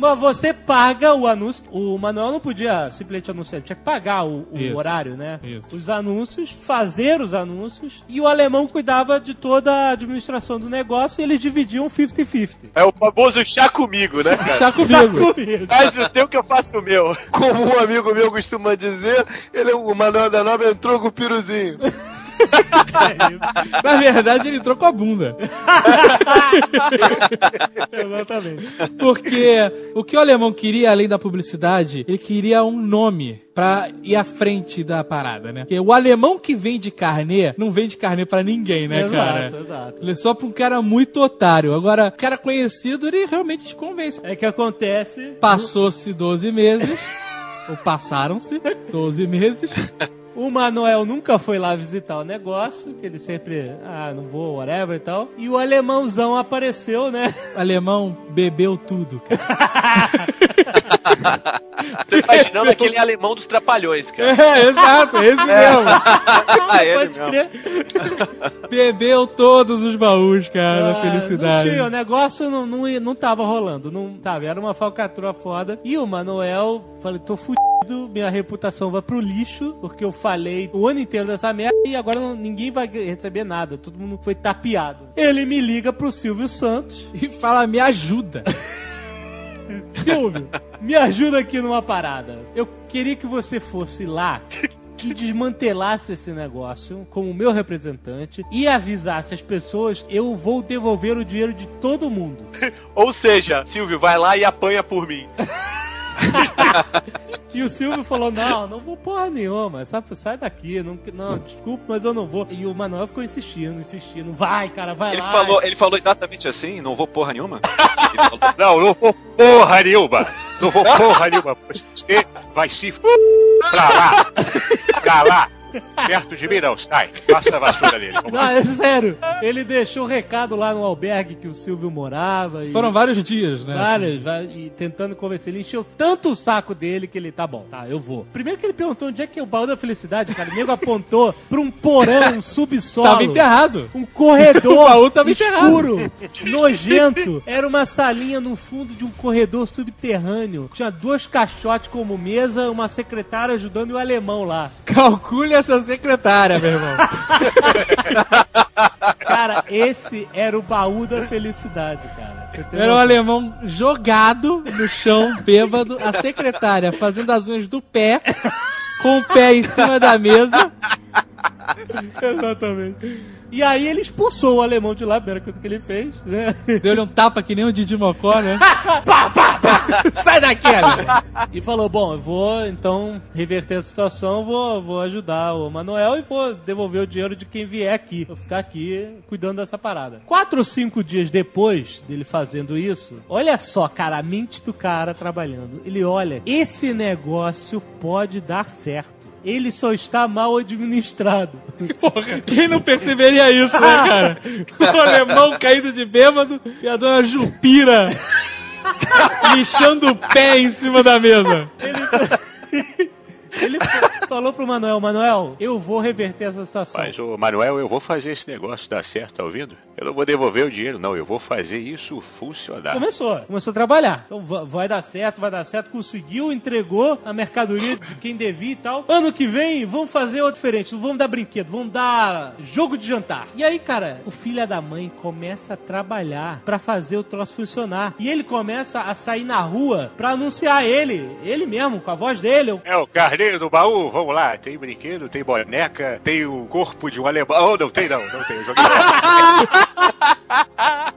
Mas você paga o anúncio. O Manuel não podia simplesmente anunciar, tinha que pagar o, o
Isso.
horário, né?
Isso.
Os anúncios, fazer os anúncios. E o alemão cuidava de toda a administração do negócio e eles dividiam 50-50.
É o famoso chá comigo, né, cara?
Chá comigo.
Comigo.
Faz o teu que eu faço o meu.
Como um amigo meu costuma dizer, ele, o Manuel da Nobre entrou com o piruzinho.
Na verdade, ele entrou com a bunda.
Exatamente.
Porque o que o alemão queria, além da publicidade, ele queria um nome pra ir à frente da parada, né? Porque o alemão que vende carnê, não vende carnê pra ninguém, né, cara?
Exato, exato.
Ele é só pra um cara muito otário. Agora, cara conhecido, ele realmente te convence.
É que acontece.
Passou-se 12 meses, ou passaram-se 12 meses.
O Manuel nunca foi lá visitar o negócio, que ele sempre, ah, não vou, whatever e tal. E o alemãozão apareceu, né?
O alemão bebeu tudo, cara.
Tô imaginando aquele alemão dos trapalhões, cara.
É, exato, esse mesmo.
Ah, ele
Pode
mesmo.
crer.
Bebeu todos os baús, cara,
Ah,
felicidade.
Não tinha, o negócio não, não, não tava rolando, não tava, era uma falcatrua foda. E o Manuel, falei, tô fudido, minha reputação vai pro lixo, porque eu falei o ano inteiro dessa merda e agora não- ninguém vai receber nada, todo mundo foi tapeado. Ele me liga pro Silvio Santos,
E fala, me ajuda.
Silvio, me ajuda aqui numa parada. Eu queria que você fosse lá e desmantelasse esse negócio como meu representante e avisasse as pessoas, eu vou devolver o dinheiro de todo mundo.
Ou seja, Silvio, vai lá e apanha por mim.
E o Silvio falou: Não, não vou porra nenhuma, sabe? sai daqui, não, não, desculpa, mas eu não vou. E o Manuel ficou insistindo, insistindo: Vai, cara, vai
Ele
lá.
falou, ele falou exatamente assim, não vou porra nenhuma. Ele falou,
Não, não vou porra nenhuma. Não vou porra nenhuma. Você vai se f... pra lá. Pra lá. Perto de mim não, sai. Passa a vassoura nele. Vamos
Não,
lá.
é sério. Ele deixou o recado lá no albergue que o Silvio morava. E...
Foram vários dias, né?
Vários, e tentando convencer. Ele encheu tanto o saco dele que ele, tá bom, tá, eu vou. Primeiro que ele perguntou onde é que é o baú da felicidade, cara. O nego apontou pra um porão, um subsolo.
Tava enterrado.
Um corredor
O baú tava
escuro, nojento. Era uma salinha no fundo de um corredor subterrâneo. Tinha dois caixotes como mesa, uma secretária ajudando e o alemão lá.
Calcule essa secretária, meu irmão.
Cara, esse era o baú da felicidade, cara.
Era um alemão jogado no chão, bêbado, a secretária fazendo as unhas do pé, com o pé em cima da mesa.
Exatamente. E aí ele expulsou o alemão de lá, primeira coisa que ele fez, né?
Deu-lhe um tapa que nem o Didi Mocó, né? pá. Sai daqui, alemão.
E falou: Bom, eu vou então reverter a situação, vou, vou ajudar o Manuel e vou devolver o dinheiro de quem vier aqui. Vou ficar aqui cuidando dessa parada. Quatro ou cinco dias depois dele fazendo isso, olha só, cara, a mente do cara trabalhando. Ele olha: esse negócio pode dar certo. Ele só está mal administrado.
Porra, quem não perceberia isso, né, cara? O alemão caído de bêbado e a dona Jupira lixando o pé em cima da mesa.
Ele falou pro Manuel: Manuel, eu vou reverter essa situação.
Mas, ô Manuel, eu vou fazer esse negócio dar certo, tá ouvindo? Eu não vou devolver o dinheiro, não. Eu vou fazer isso funcionar.
Começou, começou a trabalhar. Então va- vai dar certo, vai dar certo. Conseguiu, entregou a mercadoria de quem devia e tal. Ano que vem, vamos fazer outro diferente. Não vamos dar brinquedo, vamos dar jogo de jantar. E aí, cara, o filho da mãe começa a trabalhar pra fazer o troço funcionar. E ele começa a sair na rua pra anunciar ele, ele mesmo, com a voz dele.
É o do baú, vamos lá. Tem brinquedo, tem boneca, tem o corpo de um alemão. Oh, não tem não, não tem. Eu joguei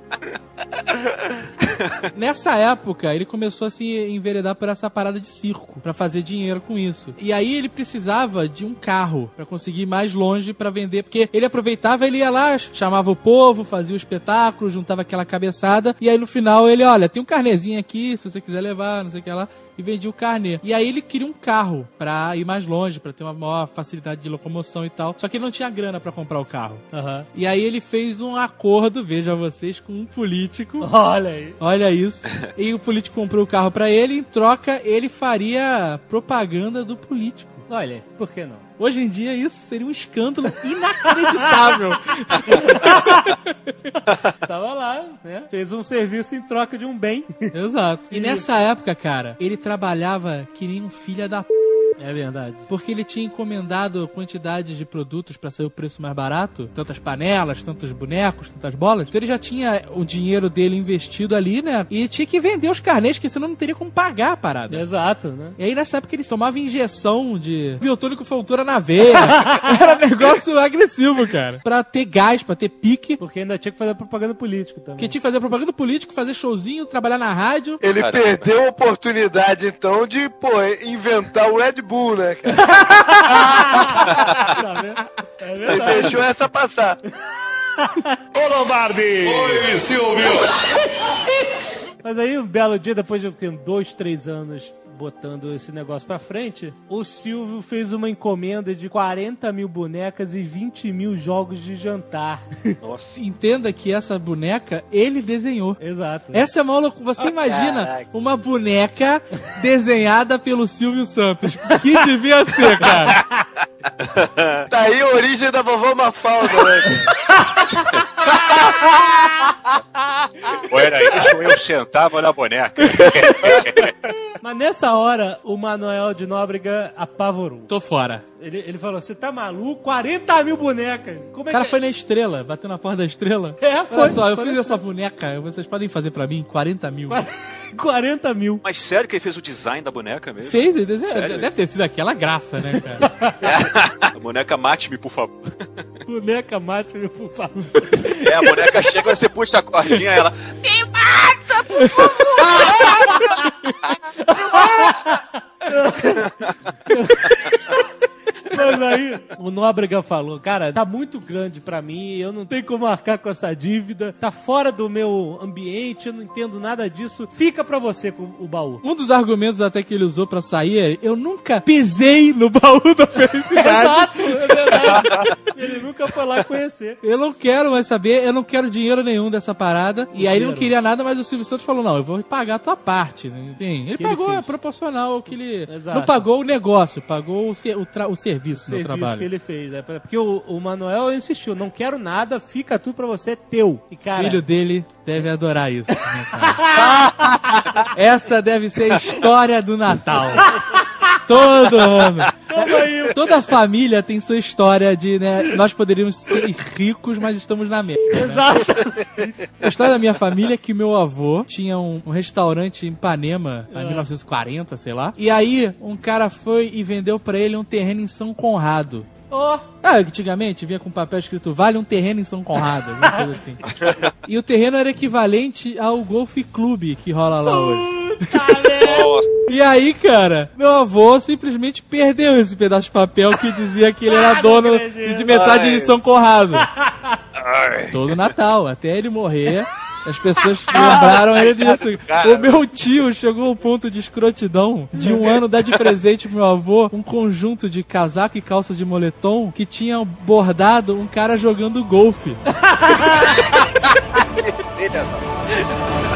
Nessa época, ele começou a se enveredar por essa parada de circo, pra fazer dinheiro com isso. E aí ele precisava de um carro pra conseguir ir mais longe pra vender, porque ele aproveitava, ele ia lá, chamava o povo, fazia o espetáculo, juntava aquela cabeçada, e aí no final ele, olha, tem um carnezinho aqui, se você quiser levar, não sei o que lá. E vendia o carnê. E aí ele queria um carro pra ir mais longe, pra ter uma maior facilidade de locomoção e tal. Só que ele não tinha grana pra comprar o carro.
Aham.
E aí ele fez um acordo, veja vocês, com um político.
Olha aí.
Olha isso. E o político comprou o carro pra ele, em troca ele faria propaganda do político.
Olha, por que não?
Hoje em dia isso seria um escândalo inacreditável.
Tava lá, né? Fez um serviço em troca de um bem.
Exato. E nessa época, cara, ele trabalhava que nem um filho da p...
É verdade.
Porque ele tinha encomendado quantidades de produtos pra sair o preço mais barato, tantas panelas, tantos bonecos, tantas bolas. Então ele já tinha o dinheiro dele investido ali, né? E tinha que vender os carnês, porque senão não teria como pagar a parada.
Exato, né?
E aí nessa época ele tomava injeção de biotônico fontura na veia. Era um negócio agressivo, cara. Pra ter gás, pra ter pique.
Porque ainda tinha que fazer propaganda política também.
Porque tinha que fazer propaganda político, fazer showzinho, trabalhar na rádio.
Ele
Caramba.
perdeu a oportunidade, então, de, pô, inventar o Red Bull, né, cara?
Tá vendo? É
Ele
verdade.
deixou essa passar.
Ô Lombardi! Oi, Silvio!
Mas aí, um belo dia, depois de dois, três anos botando esse negócio pra frente, o Silvio fez uma encomenda de 40 mil bonecas e 20 mil jogos de jantar.
Nossa.
Entenda que essa boneca ele desenhou.
Exato.
Essa é uma loucura. Você imagina
caraca.
uma boneca desenhada pelo Silvio Santos. Que devia ser, cara.
Tá aí a origem da vovó Mafalda, né?
Ou era isso ou eu sentava na boneca.
Mas nessa hora, o Manuel de Nóbrega apavorou.
Tô fora.
Ele, ele falou: Você tá maluco? 40 mil bonecas! Como
O
é
cara
que
foi na estrela, bateu na porta da estrela.
É, foi.
Olha só, eu fiz essa boneca, vocês podem fazer pra mim 40 mil.
40 mil.
Mas sério que ele fez o design da boneca mesmo?
Fez, ele desenhou.
Sério?
Deve ter sido aquela graça, né, cara?
A boneca mate-me, por favor.
Boneca mate, por favor.
É, a boneca chega, você puxa a cordinha, ela. Mata, por favor!
Mas aí, o Nóbrega falou, cara, tá muito grande pra mim, eu não tenho como arcar com essa dívida, tá fora do meu ambiente, eu não entendo nada disso, fica pra você com o baú.
Um dos argumentos até que ele usou pra sair é: eu nunca pisei no baú da felicidade.
Exato, é verdade. Ele nunca foi lá conhecer.
Eu não quero mais saber, eu não quero dinheiro nenhum dessa parada. E aí ele não queria nada, mas o Silvio Santos falou: não, eu vou pagar a tua parte. né? Ele
Que ele
pagou
fez.
é proporcional ao que ele.
Exato.
Não pagou o negócio, pagou o, o, tra- o serviço
serviço
trabalho.
que ele fez, né? Porque o, o Manuel insistiu, não quero nada, fica tudo pra você, é teu. E cara,
filho dele deve adorar isso. né? Essa deve ser a história do Natal. Todo ano. Toda família tem sua história de, né? Nós poderíamos ser ricos, mas estamos na merda. né?
Exato.
A história da minha família é que meu avô tinha um, um restaurante em Ipanema,
Ah.
em 1940, sei lá. E aí, um cara foi e vendeu pra ele um terreno em São Conrado.
Ó,
Ah, antigamente vinha com papel escrito vale um terreno em São Conrado, alguma coisa assim. E o terreno era equivalente ao Golf Clube que rola lá hoje.
Nossa.
E aí, cara, meu avô simplesmente perdeu esse pedaço de papel que dizia que ele era dono de metade
Ai.
de São Conrado. Todo Natal, até ele morrer. As pessoas lembraram ele disso.
cara.
O meu tio chegou ao ponto de escrotidão de um ano dar de presente pro meu avô um conjunto de casaco e calça de moletom que tinha bordado um cara jogando golfe.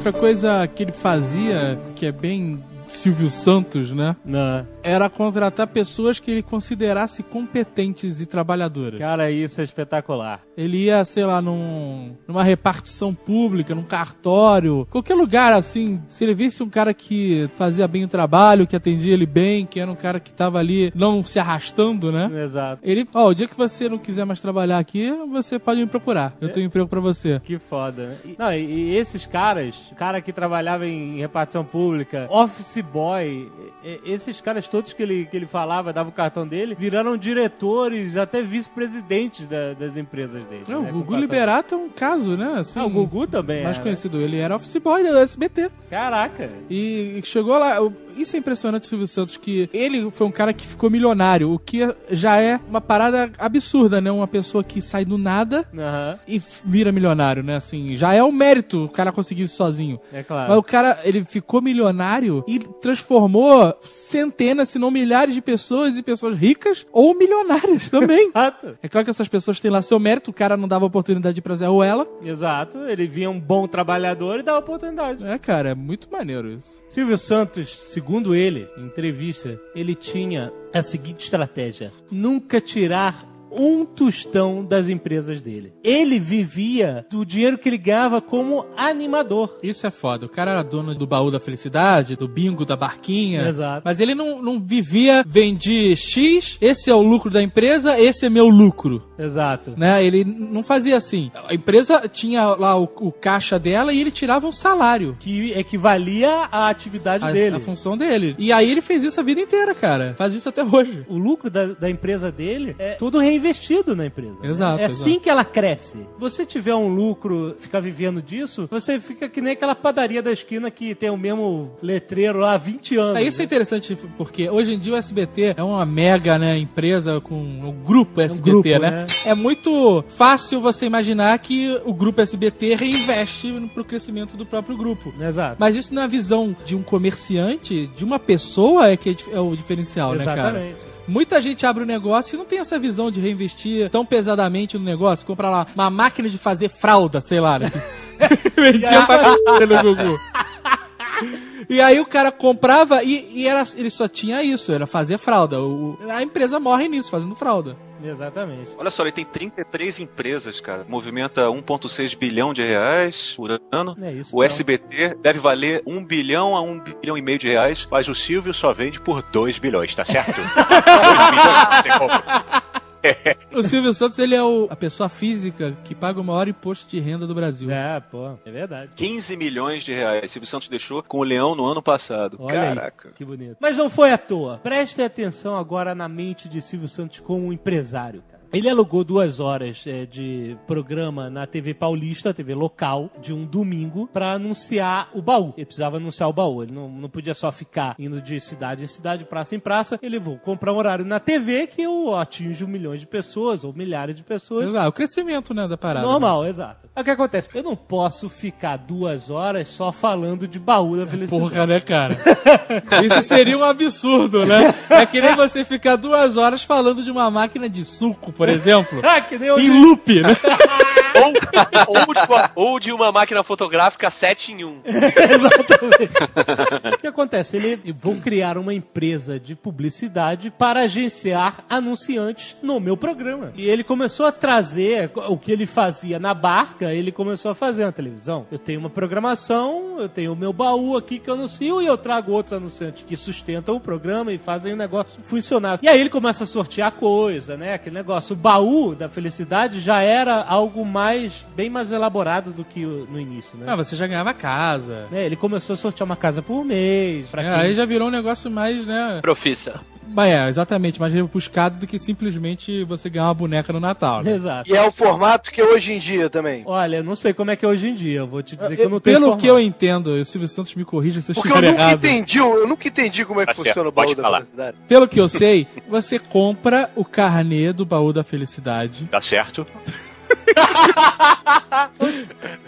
Outra coisa que ele fazia, que é bem Silvio Santos, né?
não.
Era contratar pessoas que ele considerasse competentes e trabalhadoras.
Cara, isso é espetacular.
Ele ia, sei lá, num, numa repartição pública, num cartório, qualquer lugar assim. Se ele visse um cara que fazia bem o trabalho, que atendia ele bem, que era um cara que tava ali não se arrastando, né?
Exato.
Ele, ó, o dia que você não quiser mais trabalhar aqui, você pode me procurar. Eu tenho emprego pra você.
Que foda, né? E- Não, e, e esses caras, cara que trabalhava em repartição pública, office boy, esses caras todos que ele, que ele falava, dava o cartão dele, viraram diretores, até vice-presidentes da- das empresas dele.
Não,
né,
o Gugu. Liberato é um caso, né? Assim,
Ah, o Gugu também
Mais
era.
conhecido. Ele era office boy do SBT.
Caraca.
E chegou lá. Isso é impressionante, Silvio Santos, que ele foi um cara que ficou milionário, o que já é uma parada absurda, né? Uma pessoa que sai do nada
Aham,
e vira milionário, né? Assim, já é um mérito o cara conseguir isso sozinho.
é claro.
Mas o cara, ele ficou milionário e transformou centenas se não milhares de pessoas e pessoas ricas ou milionárias também.
Exato.
É claro que essas pessoas têm lá seu mérito, o cara não dava oportunidade pra Zé Ruela.
Exato. Ele via um bom trabalhador e dava oportunidade.
É, cara, é muito maneiro isso.
Silvio Santos, segundo ele, em entrevista, ele tinha a seguinte estratégia: nunca tirar um tostão das empresas dele. Ele vivia do dinheiro que ele ganhava como animador.
Isso é foda. O cara era dono do baú da felicidade, do bingo da barquinha.
Exato.
Mas ele não, não vivia, vendi X, esse é o lucro da empresa, esse é meu lucro.
Exato.
Né? Ele não fazia assim. A empresa tinha lá o, o caixa dela e ele tirava um salário.
Que equivalia à atividade
A,
dele.
a função dele. E aí ele fez isso a vida inteira, cara. Faz isso até hoje.
O lucro da, da empresa dele é tudo reinvestido na empresa. né?
Exato,
É
exato.
assim que ela cresce. Se você tiver um lucro, ficar vivendo disso, você fica que nem aquela padaria da esquina que tem o mesmo letreiro há 20 anos.
É, isso é
né?
interessante porque hoje em dia o SBT é uma mega né, empresa com o grupo SBT,
grupo,
né?
né?
É muito fácil você imaginar que o grupo SBT reinveste pro crescimento do próprio grupo.
Exato.
Mas isso na visão de um comerciante, de uma pessoa, é que é é o diferencial, né, cara?
Exatamente.
Muita gente abre o negócio e não tem essa visão de reinvestir tão pesadamente no negócio. Comprar lá uma máquina de fazer fralda, sei lá. Né? Vendia pra no Gugu. E aí o cara comprava e, e era, ele só tinha isso, era fazer fralda. O- a empresa morre nisso, fazendo fralda.
Exatamente.
Olha só, ele tem 33 empresas, cara. Movimenta 1,6 bilhão de reais por ano.
É isso.
O
não.
SBT deve valer 1 bilhão a 1 bilhão e meio de reais, mas o Silvio só vende por 2 bilhões, tá certo? 2 bilhões você compra.
O Silvio Santos, ele é o- a pessoa física que paga o maior imposto de renda do Brasil.
É, pô, é verdade.
15 milhões de reais. Silvio Santos deixou com o Leão no ano passado.
Olha aí,
Caraca.
que bonito. Mas não foi à toa. Prestem atenção agora na mente de Silvio Santos como um empresário, cara. Ele alugou duas horas é, de programa na TV Paulista, TV local, de um domingo, pra anunciar o baú. Ele precisava anunciar o baú. Ele não, não podia só ficar indo de cidade em cidade, praça em praça. Ele vou comprar um horário na TV que eu atinjo milhões de pessoas ou milhares de pessoas.
Exato, o crescimento, né, da parada.
Normal, exato. Aí O que acontece? Eu não posso ficar duas horas só falando de baú da felicidade.
Porra, né, cara? Isso seria um absurdo, né? É que nem você ficar duas horas falando de uma máquina de suco, por exemplo.
Ah, que nem hoje.
em loop, né?
ou, ou, de uma, ou de uma máquina fotográfica 7 em 1.
O que acontece? Ele vou criar uma empresa de publicidade para agenciar anunciantes no meu programa. E ele começou a trazer o que ele fazia na barca, ele começou a fazer na televisão. Eu tenho uma programação, eu tenho o meu baú aqui que eu anuncio e eu trago outros anunciantes que sustentam o programa e fazem o negócio funcionar. E aí ele começa a sortear coisa, né? Aquele negócio. O baú da felicidade já era algo mais, bem mais elaborado do que o- no início, né?
Ah, você já ganhava casa.
né, Ele começou a sortear uma casa por mês. Pra
É,
quem...
aí já virou um negócio mais, né?
Profissa.
Mas É, exatamente, mais rebuscado do que simplesmente você ganhar uma boneca no Natal. Né?
Exato.
E é o formato que é hoje em dia também.
Olha, eu não sei como é que é hoje em dia. Eu vou te dizer que eu não tenho
Pelo
formato.
que eu entendo, e o Silvio Santos me corrija se eu
Porque eu nunca
errado.
entendi, eu nunca entendi como é que
Tá
funciona o baú
pode
da
falar.
felicidade.
Pelo que eu sei, você compra o carnê do baú da felicidade,
Tá certo?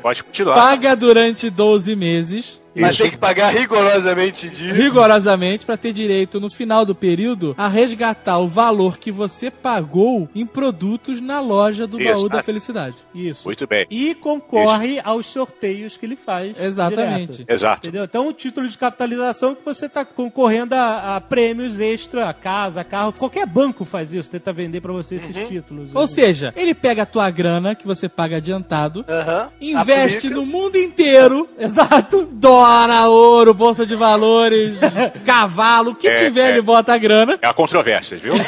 Pode continuar.
paga durante 12 meses,
Mas tem que pagar rigorosamente de.
rigorosamente, pra ter direito, no final do período, a resgatar o valor que você pagou em produtos na loja do
Isso.
baú da felicidade.
Isso.
Muito bem.
E concorre aos sorteios que ele faz.
Exatamente.
direto.
Exato.
Entendeu? Então, um título de capitalização que você tá concorrendo a, a prêmios extra, casa, carro. Qualquer banco faz isso, tenta vender pra você esses títulos.
Ou seja, ele pega a tua grana, que você paga adiantado,
Aham.
investe
Aplica.
no mundo inteiro,
Exato.
dólar, ouro, bolsa de valores, cavalo, o que
É,
tiver,
é.
ele bota a grana.
É a controvérsia, viu?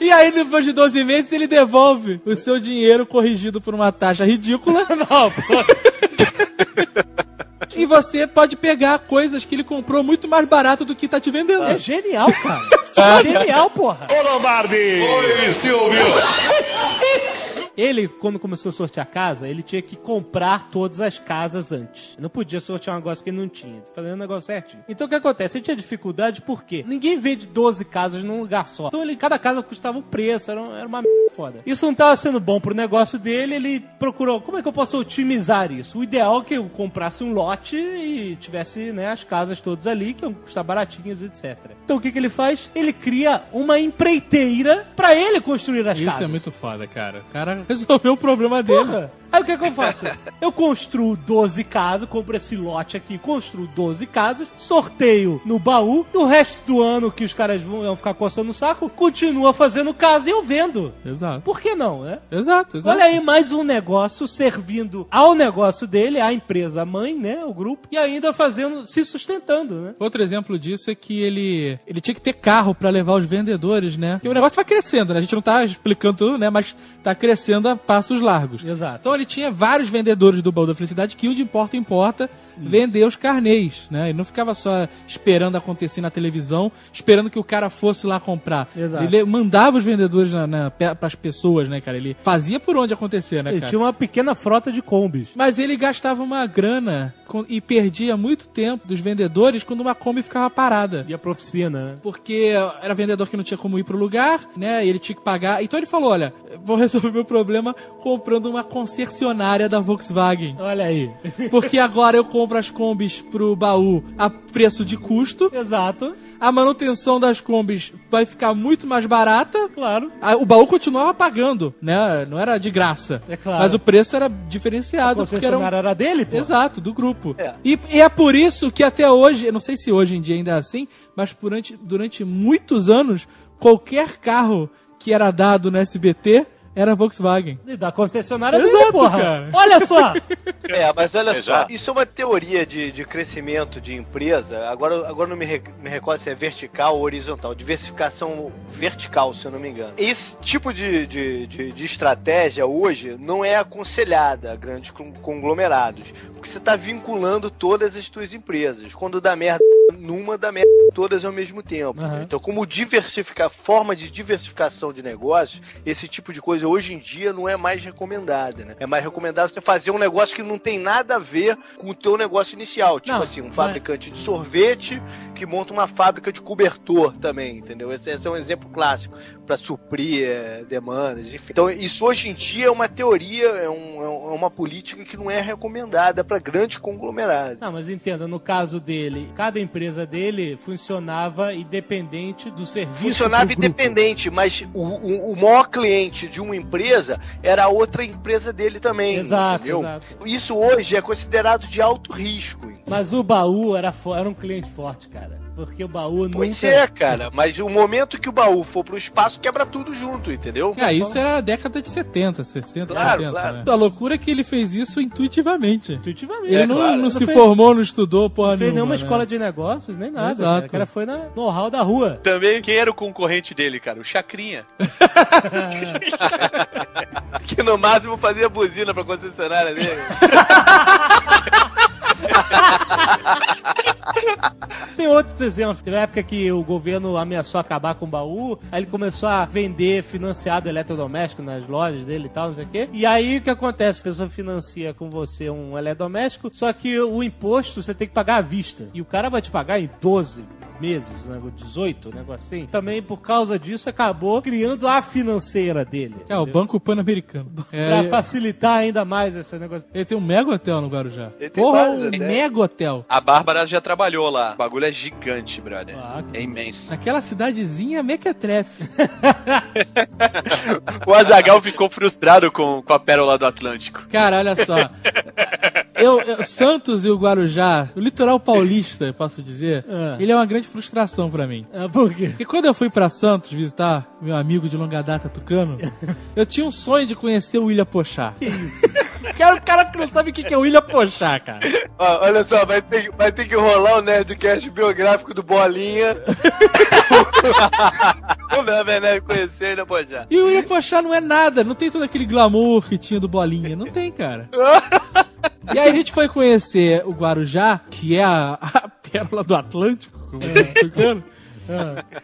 E aí, depois de 12 meses, ele devolve o seu dinheiro corrigido por uma taxa ridícula.
Não, pô.
E você pode pegar coisas que ele comprou muito mais barato do que tá te vendendo.
É genial, cara. É genial, porra.
Ô Lombardi! Oi, Silvio!
Ele, quando começou a sortear casa, ele tinha que comprar todas as casas antes. Não podia sortear um negócio que ele não tinha. Fazendo o negócio certinho. Então o que acontece? Ele tinha dificuldade por quê? Ninguém vende 12 casas num lugar só. Então ele, cada casa custava um preço, era, um- era uma merda foda. Isso não tava sendo bom pro negócio dele, ele procurou, como é que eu posso otimizar isso? O ideal é que eu comprasse um lote e tivesse, né, as casas todas ali, que iam custar baratinhas, etc. Então o que que ele faz? Ele cria uma empreiteira pra ele construir as
Isso
casas.
é muito foda, cara. O cara resolveu o problema dele.
Porra. Aí o que, que eu faço? Eu construo 12 casas, compro esse lote aqui, construo 12 casas, sorteio no baú, e o resto do ano que os caras vão, ficar coçando o saco, continua fazendo casa e eu vendo.
Exato.
Por que não, né?
Exato, exato.
Olha aí, mais um negócio servindo ao negócio dele, à empresa mãe, né? O grupo, e ainda fazendo, se sustentando, né?
Outro exemplo disso é que ele, ele tinha que ter carro pra levar os vendedores, né? Porque o negócio vai crescendo, né? A gente não tá explicando tudo, né? Mas tá crescendo a passos largos.
Exato.
Então ele tinha vários vendedores do Baú da Felicidade que iam de porta em porta vender os carnês, né? Ele não ficava só esperando acontecer na televisão, esperando que o cara fosse lá comprar.
Exato.
Ele mandava os vendedores na, na, pras pessoas, né, cara? Ele fazia por onde acontecer, né,
Ele
cara?
tinha uma pequena frota de combis.
Mas ele gastava uma grana e perdia muito tempo dos vendedores quando uma Kombi ficava parada.
Ia pra oficina, né?
Porque era vendedor que não tinha como ir pro lugar, né? E ele tinha que pagar. Então ele falou: olha, vou resolver meu problema comprando uma concessionária da Volkswagen.
Olha aí.
Porque agora eu compro as combis pro baú a preço de custo.
Exato.
A manutenção das combis vai ficar muito mais barata.
Claro.
A- O baú continuava pagando, né? Não era de graça.
É claro.
Mas o preço era diferenciado. porque era um-
era dele, pô?
Exato, do grupo.
É.
E, e é por isso que até hoje, eu não sei se hoje em dia ainda é assim, mas durante, durante muitos anos, qualquer carro que era dado no SBT era Volkswagen.
E da concessionária
Exato,
dele, porra.
cara.
Olha só.
É, mas olha só, isso é uma teoria de, de crescimento de empresa. Agora, agora não me, re- me recordo se é vertical ou horizontal. Diversificação vertical, se eu não me engano. Esse tipo de, de, de, de estratégia hoje não é aconselhada a grandes con- conglomerados. Porque você está vinculando todas as suas empresas. Quando dá merda numa, dá merda todas ao mesmo tempo.
Aham.
Então, como diversificar, forma de diversificação de negócios, esse tipo de coisa hoje em dia não é mais recomendada, né? É mais recomendável você fazer um negócio que não tem nada a ver com o teu negócio inicial. Tipo
Não,
assim, um
mas-
fabricante de sorvete que monta uma fábrica de cobertor também, entendeu? Esse, esse é um exemplo clássico para suprir é, demandas, enfim. Então, isso hoje em dia é uma teoria, é, um- é um- é uma política que não é recomendada para grandes conglomerados.
Não, mas entenda, no caso dele, cada empresa dele funcionava independente do serviço.
Funcionava independente, mas o, o, o maior cliente de uma empresa era a outra empresa dele também.
Exato, exato.
Isso hoje é considerado de alto risco.
Mas o baú era, era um cliente forte, cara. Porque o baú
Pois
nunca.
é, cara, mas o momento que o baú for pro espaço, quebra tudo junto, entendeu?
É, isso era a década de 70, 60,
Claro,
70.
claro.
Né? A loucura é que ele fez isso intuitivamente.
Intuitivamente.
Ele
É,
não,
claro.
não
Não
se
fez-
formou, não estudou, porra
Não fez
nenhuma,
nenhuma
né?
escola de negócios, nem nada.
Exato.
Cara. O cara foi na know-how da rua.
Também, quem era o concorrente dele, cara? O Chacrinha.
Que no máximo fazia buzina pra concessionária dele.
Tem outros exemplos. Teve época que o governo ameaçou acabar com o baú, aí ele começou a vender financiado eletrodoméstico nas lojas dele e tal, não sei o quê. E aí o que acontece? A pessoa financia com você um eletrodoméstico, só que o imposto você tem que pagar à vista. E o cara vai te pagar em 12 meses, né, 18, um negócio assim. Também por causa disso acabou criando a financeira dele.
É, o
entendeu?
Banco Pan-Americano.
Pra
É,
facilitar ainda mais esse negócio.
ele tem um mega hotel no Guarujá.
Ele tem
Porra, um
até.
mega hotel.
A Bárbara já trabalhou lá. O bagulho é gigante, brother.
Ah, que
É imenso.
Aquela cidadezinha mequetrefe.
O Azagal ficou frustrado com, com a pérola do Atlântico.
Cara, olha só. Eu, eu- Santos e o Guarujá, o litoral paulista, eu posso dizer,
Ah.
ele é uma grande frustração pra mim.
Ah, por quê?
Porque quando eu fui pra Santos visitar meu amigo de longa data tucano, eu tinha um sonho de conhecer o William Pochá. Quero o cara que não sabe o que que é o William Pochá, cara.
Ó, olha só, vai ter, vai ter que rolar o Nerdcast biográfico do Bolinha. o Nerd deve conhecer ainda pode já.
E o William Pochá não é nada, não tem todo aquele glamour que tinha do Bolinha, não tem, cara. E aí a gente foi conhecer o Guarujá, que é a, a pérola do Atlântico, como tô explicando.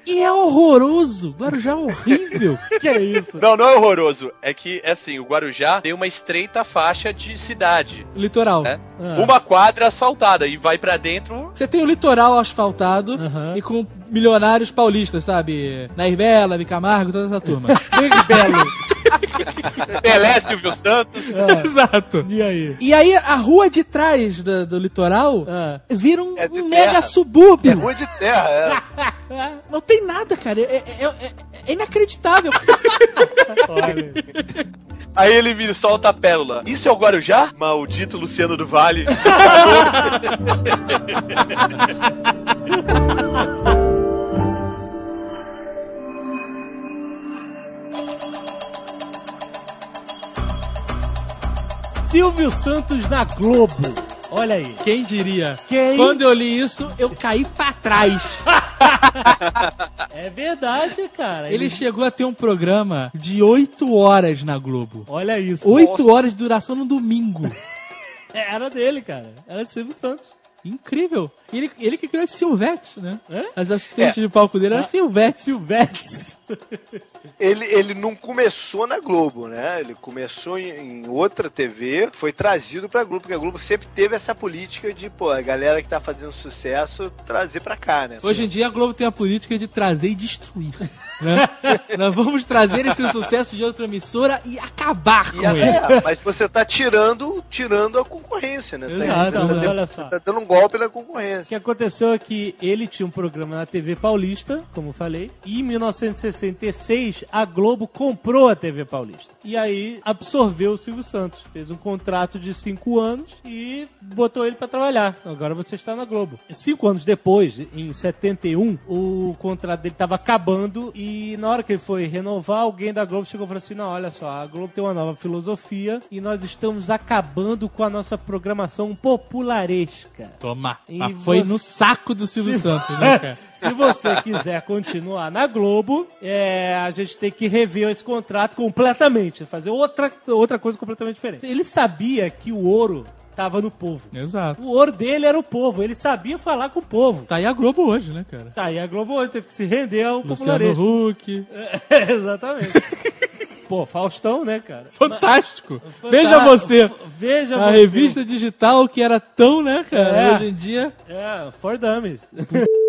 E é horroroso, Guarujá é horrível.
Que é isso?
Não, não é horroroso. É que, assim, o Guarujá tem uma estreita faixa de cidade.
Litoral.
É.
Ah.
Uma quadra asfaltada e vai pra dentro.
Você tem o litoral asfaltado
Aham.
e com milionários paulistas, sabe? Nair Bela, Camargo, toda essa turma.
Belo.
Pelé, Silvio Santos.
Exato.
E aí?
E aí, a rua de trás do, do litoral
Ah.
vira um,
É
um mega subúrbio.
É rua de terra, é.
Não tem nada, cara. É, é- é- é inacreditável.
Olha.
Aí ele me solta a pérola. Isso é o Guarujá? Maldito Luciano do Vale.
Silvio Santos na Globo. Olha aí.
Quem diria?
Quem?
Quando eu li isso, eu caí pra trás.
É verdade, cara.
Ele chegou a ter um programa de 8 horas na Globo.
Olha isso.
8 horas de duração no domingo.
Era dele, cara. Era de Silvio Santos.
Incrível. Ele, ele que criou esse Silvete, né?
Hã?
As assistentes de palco dele eram Silvete.
Silvestre.
Ele, ele não começou na Globo, né? Ele começou em, em outra TV, foi trazido pra Globo, porque a Globo sempre teve essa política de, pô, a galera que tá fazendo sucesso, trazer pra cá, né?
Hoje em dia a Globo tem a política de trazer e destruir. Né? Nós vamos trazer esse sucesso de outra emissora e acabar com
E a-
ele.
é, mas você tá tirando, tirando a concorrência, né? Você tá-
Exato,
você tá,
olha
você
só.
tá dando um golpe na
O
concorrência.
que aconteceu é que ele tinha um programa na TV Paulista, como eu falei, e em 1966 a Globo comprou a TV Paulista. E aí absorveu o Silvio Santos. Fez um contrato de cinco anos e botou ele pra trabalhar. Agora você está na Globo. Cinco anos depois, em 71, o contrato dele estava acabando e na hora que ele foi renovar, alguém da Globo chegou e falou assim: não, olha só, a Globo tem uma nova filosofia e nós estamos acabando com a nossa programação popularesca.
Toma.
E
Mas foi
você-
no saco do Silvio Santos, né, cara?
Se você quiser continuar na Globo, é, a gente tem que rever esse contrato completamente, fazer outra, outra coisa completamente diferente. Ele sabia que o ouro tava no povo.
Exato.
O ouro dele era o povo, ele sabia falar com o povo.
Tá aí a Globo hoje, né, cara?
Tá aí a Globo hoje teve que se render ao
Luciano. Huck.
É, exatamente. Pô, Faustão, né, cara?
Fantástico.
Fantástico.
Veja você.
Veja
A
você.
revista digital que era tão, né, cara?
É.
Hoje em dia.
É, for dummies.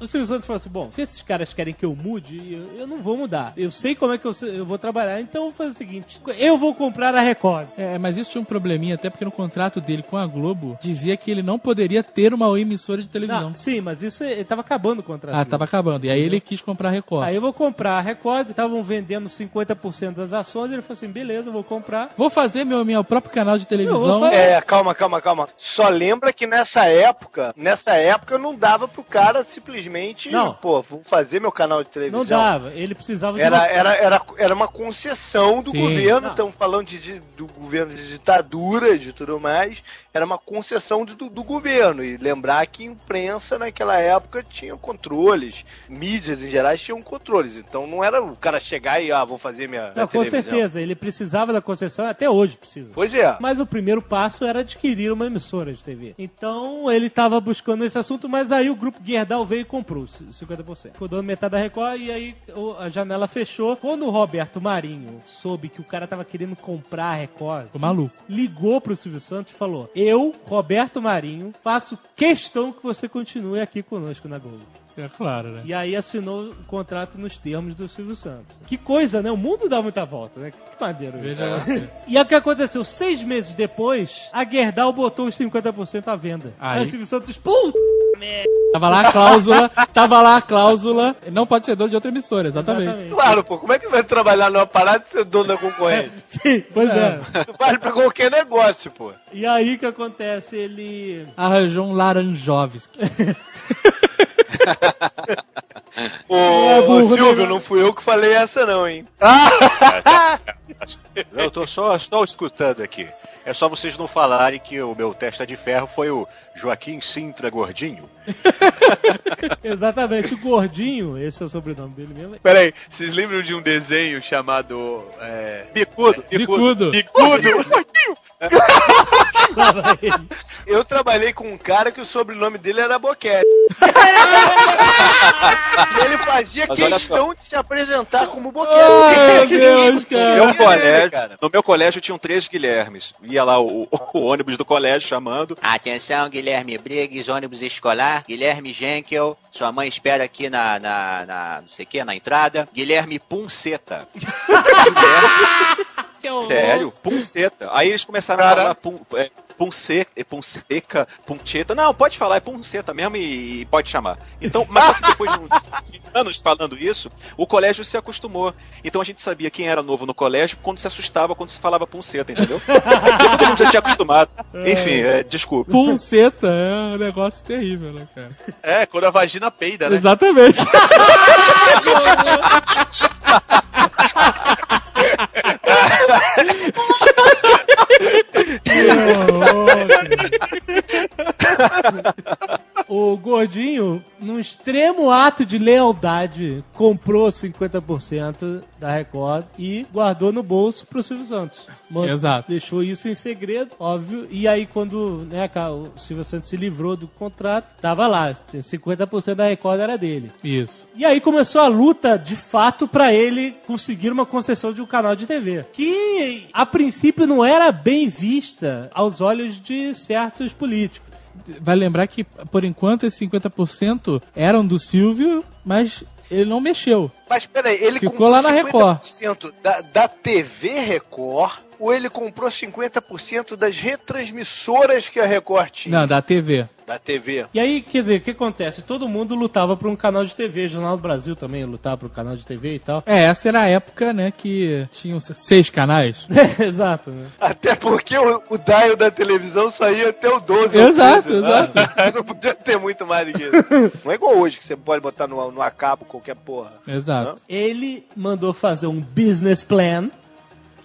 O Silvio Santos falou assim: bom, se esses caras querem que eu mude, eu, eu não vou mudar. Eu sei como é que eu, eu vou trabalhar, então eu vou fazer o seguinte: eu vou comprar a Record.
É, mas isso tinha um probleminha, até porque no contrato dele com a Globo dizia que ele não poderia ter uma emissora de televisão.
Não, sim, mas isso ele tava acabando o contrato.
Ah,
dele.
tava acabando. E aí ele quis comprar a Record.
Aí eu vou comprar a Record, estavam vendendo 50% das ações, ele falou assim: beleza, vou comprar.
Vou fazer meu, meu próprio canal de televisão.
É, calma, calma, calma. Só lembra que nessa época, nessa época não dava pro cara simplesmente,
Não.
pô, vou fazer meu canal de televisão.
Não dava, ele precisava de
Era,
uma-
era, era, era uma concessão do
Sim.
governo, estamos falando de, de- do governo de ditadura e de tudo mais, era uma concessão de- do, do governo. E lembrar que imprensa naquela época tinha controles, mídias em geral tinham controles. Então não era o cara chegar e, ah, vou fazer minha, minha
Não, com
televisão.
certeza, ele precisava da concessão, até hoje precisa.
Pois é.
Mas o primeiro passo era adquirir uma emissora de TV. Então ele estava buscando esse assunto, mas aí o grupo Guerdal veio e comprou c- 50%. Ficou dando metade da Record e aí o- a janela fechou. Quando o Roberto Marinho soube que o cara tava querendo comprar a Record,
Ficou maluco.
ligou pro Silvio Santos e falou: Eu, Roberto Marinho, faço questão que você continue aqui conosco na Globo.
É claro, né?
E aí assinou o contrato nos termos do Silvio Santos. Que coisa, né? O mundo dá muita volta, né? Que maneiro. isso.
Veja você.
E é o que aconteceu. Seis meses depois, a Gerdau botou os 50% à venda.
Aí.
Aí o Silvio Santos, puta
Tava lá a cláusula, tava lá a cláusula. Não pode ser dono de outra emissora, exatamente.
Exatamente.
Claro, pô, como é que vai trabalhar numa parada e ser dono da concorrente?
Sim, pois é.
Isso vale pra qualquer negócio, pô.
E aí o que acontece? Ele.
Arranjou um Laranjovski.
Ô,
é
Silvio,
né?
não fui eu que falei essa não, hein?
Eu tô só, só escutando aqui. É só vocês não falarem que o meu testa de ferro foi o Joaquim Sintra Gordinho.
Exatamente, o gordinho, esse é o sobrenome dele mesmo.
Peraí, vocês lembram de um desenho chamado. É...
Bicudo,
Bicudo.
Bicudo?
pra ele.
Eu trabalhei com um cara que o sobrenome dele era Boquete. e ele fazia
Mas
questão de se apresentar como Boquete.
Ai, meu Deus,
No
cara.
meu,
Ele,
colégio,
cara.
no meu colégio tinham três Guilhermes. Ia lá o, o ônibus do colégio chamando.
Atenção, Guilherme Briggs, ônibus escolar. Guilherme Genkel, sua mãe espera aqui na, na, na não sei o que, na entrada.
Guilherme Punceta.
Que horror.
Sério, Punceta. Aí eles começaram a falar pum, é, punce, é, punseca, puncheta. Não, pode falar, é Punceta mesmo e, e pode chamar. Então, mas só que depois de, um- de anos falando isso, o colégio se acostumou. Então a gente sabia quem era novo no colégio quando se assustava quando se falava Punceta, entendeu? Porque todo mundo já tinha acostumado. Enfim, é, desculpa.
Punceta é um negócio terrível, né, cara?
É, quando a vagina peida, né?
Exatamente. Que horror.
O gordinho, num extremo ato de lealdade, comprou 50% da Record e guardou no bolso pro Silvio Santos. Man-
Exato.
Deixou isso em segredo, óbvio. E aí, quando né, o Silvio Santos se livrou do contrato, tava lá. 50% da Record era dele.
Isso.
E aí começou a luta, de fato, pra ele conseguir uma concessão de um canal de TV. Que, a princípio, não era bem vista aos olhos de certos políticos.
Vai lembrar que, por enquanto, esses 50% eram do Silvio, mas ele não mexeu.
Mas peraí, ele
Ficou
comprou
lá na Record.
50% da, da TV Record ou ele comprou 50% das retransmissoras que a Record tinha?
Não, da TV.
Da TV.
E aí, quer dizer, o que acontece? Todo mundo lutava por um canal de TV, Jornal do Brasil também lutava por um canal de TV e tal.
É, essa era a época, né, que tinham seis canais.
Exato, né?
Até porque o, o dial da televisão saía até o 12.
Exato,
13,
exato.
né? Não podia ter muito mais do que isso. Não é igual hoje, que você pode botar no, no acabo qualquer porra.
Exato.
Ele mandou fazer um business plan,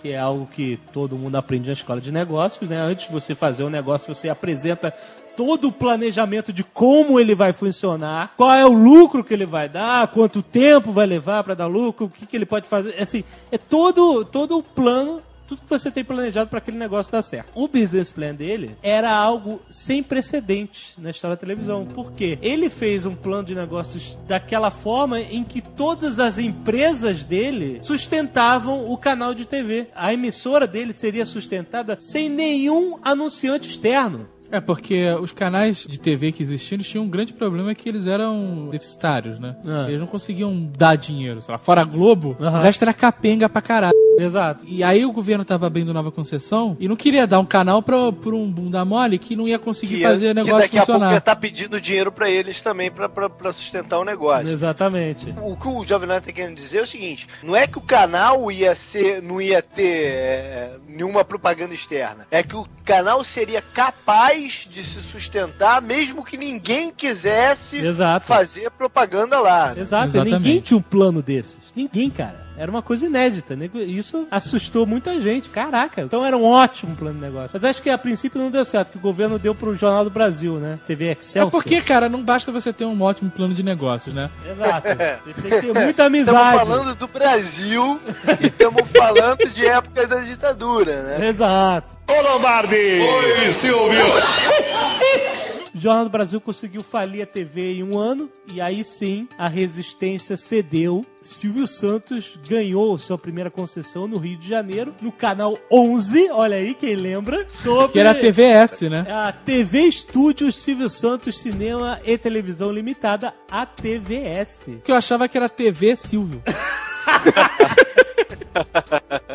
que é algo que todo mundo aprende na escola de negócios, né? Antes de você fazer um negócio, você apresenta todo o planejamento de como ele vai funcionar, qual é o lucro que ele vai dar, quanto tempo vai levar para dar lucro, o que, que ele pode fazer. Assim, é todo, todo o plano tudo que você tem planejado para aquele negócio dar certo. O business plan dele era algo sem precedentes na história da televisão. Por quê? Ele fez um plano de negócios daquela forma em que todas as empresas dele sustentavam o canal de TV. A emissora dele seria sustentada sem nenhum anunciante externo.
É, porque os canais de TV que existiam, eles tinham um grande problema que eles eram deficitários, né?
Ah.
Eles não conseguiam dar dinheiro. Sei lá, fora a Globo, o resto era capenga pra caralho.
Exato.
E aí o governo tava abrindo nova concessão e não queria dar um canal pra, pra um bunda mole que não ia conseguir
Que,
fazer o
que
negócio
daqui a pouco ia
funcionar.
estar pedindo dinheiro pra eles também pra, pra, pra sustentar o negócio.
Exatamente.
O que o Jovem Nerd tá querendo dizer é o seguinte: não é que o canal ia ser, não ia ter é, nenhuma propaganda externa. É que o canal seria capaz de se sustentar mesmo que ninguém quisesse
Exato.
fazer propaganda lá. né?
Exato,
Exatamente.
ninguém tinha um plano desses. Ninguém, cara. Era uma coisa inédita, né? Isso assustou muita gente. Caraca, então era um ótimo plano de negócio. Mas acho que a princípio não deu certo, que o governo deu pro Jornal do Brasil, né? TV
É
Excelsior.
porque, cara, não basta você ter um ótimo plano de negócios, né?
Exato. Tem que ter muita
Estamos
amizade.
falando do Brasil e estamos falando de época da ditadura, né?
Exato.
Ô Lombardi! Oi, Silvio!
O Jornal do Brasil conseguiu falir a TV em um ano e aí sim a resistência cedeu. Silvio Santos ganhou sua primeira concessão no Rio de Janeiro, no canal 11, olha aí quem lembra, sobre
Que era a TVS, né?
a TV Estúdios Silvio Santos Cinema e Televisão Limitada, a TVS.
Que eu achava que era TV Silvio.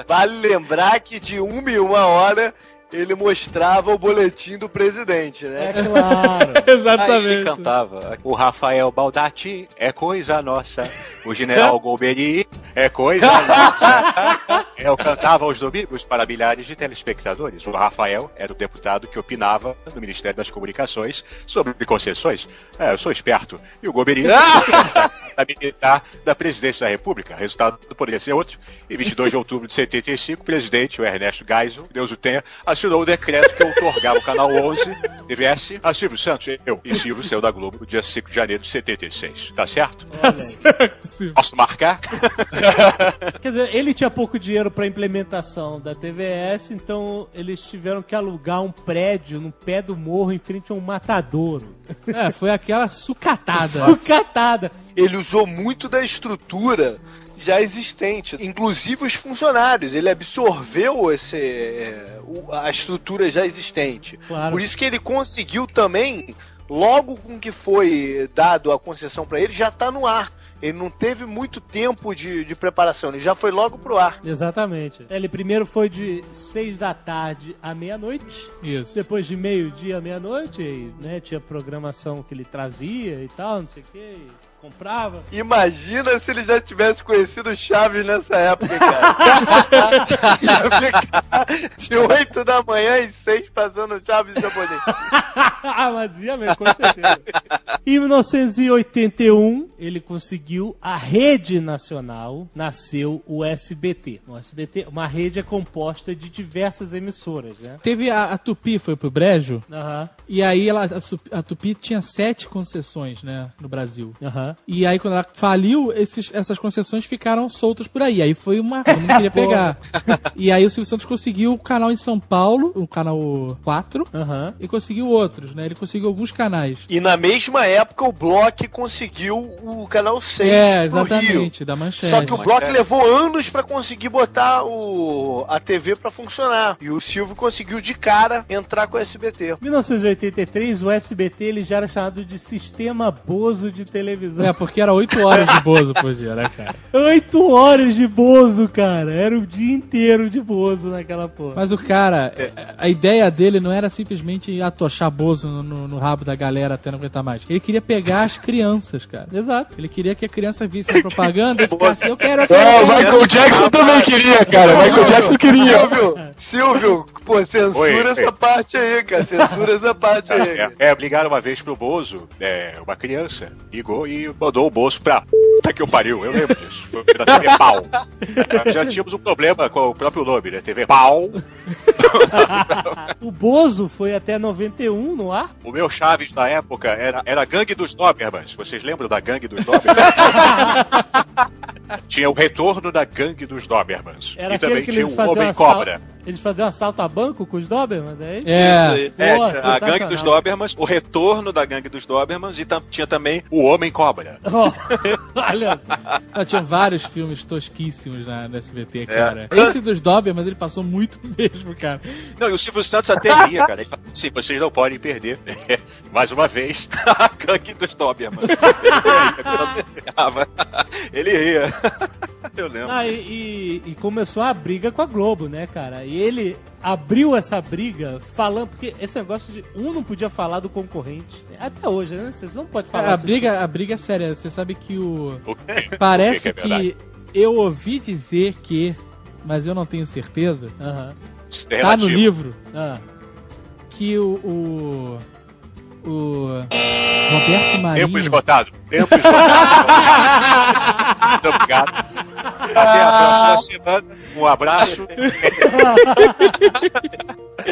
Vale lembrar que de uma em uma hora ele mostrava o boletim do presidente, né?
É claro.
Aí ele
Exatamente.
cantava. O Rafael Baldatti é coisa nossa. O General Golbery é coisa nossa. Eu cantava aos domingos para milhares de telespectadores. O Rafael era o deputado que opinava no Ministério das Comunicações sobre concessões. É, eu sou esperto. E o Golbery...
da militar da presidência da República. Resultado poderia ser outro. Em 22 de outubro de 75, o presidente, o Ernesto Geisel, Deus o tenha, assinou o decreto que outorgava o canal 11, TVS, a Silvio Santos, eu. E Silvio saiu da Globo no dia 5 de janeiro de 76. Tá certo? Posso marcar?
Quer dizer, ele tinha pouco dinheiro pra implementação da TVS, então eles tiveram que alugar um prédio no pé do morro em frente a um matadouro.
É, foi aquela sucatada.
Sucatada.
Ele usou muito da estrutura já existente, inclusive os funcionários. Ele absorveu esse, é, a estrutura já existente.
Claro.
Por isso que ele conseguiu também, logo com que foi dado a concessão para ele, já tá no ar. Ele não teve muito tempo de, de preparação, ele já foi logo pro ar.
Exatamente. Ele primeiro foi de 6 da tarde à meia-noite.
Isso.
Depois de meio-dia à meia-noite, né, tinha programação que ele trazia e tal, não sei o que, e comprava.
Imagina se ele já tivesse conhecido o Chaves nessa época, cara. Ia ficar de 8 da manhã e 6 passando Chaves japonês.
ah, mas ia mesmo, com certeza. em 1981, ele conseguiu a rede nacional, nasceu o SBT. O SBT, uma rede é composta de diversas emissoras, né?
Teve a, a Tupi, foi pro Brejo,
Aham,
e aí ela, a, a Tupi tinha sete concessões, né, no Brasil.
aham.
E aí, quando ela faliu, esses, essas concessões ficaram soltas por aí. Aí foi uma. Todo mundo queria pegar. e aí o Silvio Santos conseguiu o canal em São Paulo, o canal 4,
Aham.
e conseguiu outros, né? Ele conseguiu alguns canais.
E na mesma época o Block conseguiu o canal 6
é,
pro Rio.
exatamente, da manchete.
Só que o Block levou anos pra conseguir botar o, a TV pra funcionar. E o Silvio conseguiu de cara entrar com o SBT.
Em 1983, o SBT ele já era chamado de Sistema Bozo de Televisão.
É, porque era 8 horas de Bozo por dia, né, cara?
Oito horas de Bozo, cara. Era o dia inteiro de Bozo naquela porra.
Mas o cara, a ideia dele não era simplesmente atochar Bozo no, no- no rabo da galera até não aguentar mais. Ele queria pegar as crianças, cara.
Exato.
Ele queria que a criança visse a propaganda e ficasse, eu quero, eu
É,
quero.
o Michael Jackson também queria, cara. Michael Jackson queria. Silvio, Silvio, pô, censura
Oi,
essa
oi.
parte aí, cara. Censura essa parte aí.
É, é, ligaram uma vez pro Bozo, é, uma criança, ligou e mandou o Bozo pra puta que eu pariu. Eu lembro disso. Foi na TV Pau. Já tínhamos um problema com o próprio nome, né? TV Pau.
O Bozo foi até 91 no ar.
O meu Chaves na época era, era Gangue dos Dobermans. Vocês lembram da Gangue dos Dobermans? tinha o retorno da Gangue dos Dobermans.
Era
e também tinha o Homem
assalto-
Cobra.
Eles faziam assalto a banco com os Dobermans, é isso?
É,
É,
Pô,
a Gangue dos Dobermans, o retorno da Gangue dos Dobermans e tinha também
O Homem Cobra.
Ó, olha,
Ah, tinha vários filmes tosquíssimos na, na SBT, cara. Esse dos Dobermans, ele passou muito mesmo, cara.
Não, e o Silvio Santos até ria, cara. Ele fala,
Sim, vocês não podem perder. Mais uma vez.
a gangue dos Doberman.
Ele ria. Eu lembro.
Ah, e, e- e começou a briga com a Globo, né, cara? E ele abriu essa briga falando, porque esse negócio de um não podia falar do concorrente. Até hoje, né? Vocês não podem falar
a,
desse
briga, a briga é séria. Você sabe que o.
O quê?
Parece
O que que é
que, eu ouvi dizer que, mas eu não tenho certeza.
tipo. Aham.
Isso é
Tá no livro
Ah.
que o. o o Roberto
Tempo
Marinho.
esgotado. Tempo esgotado. Muito obrigado. Até a próxima semana. Um abraço.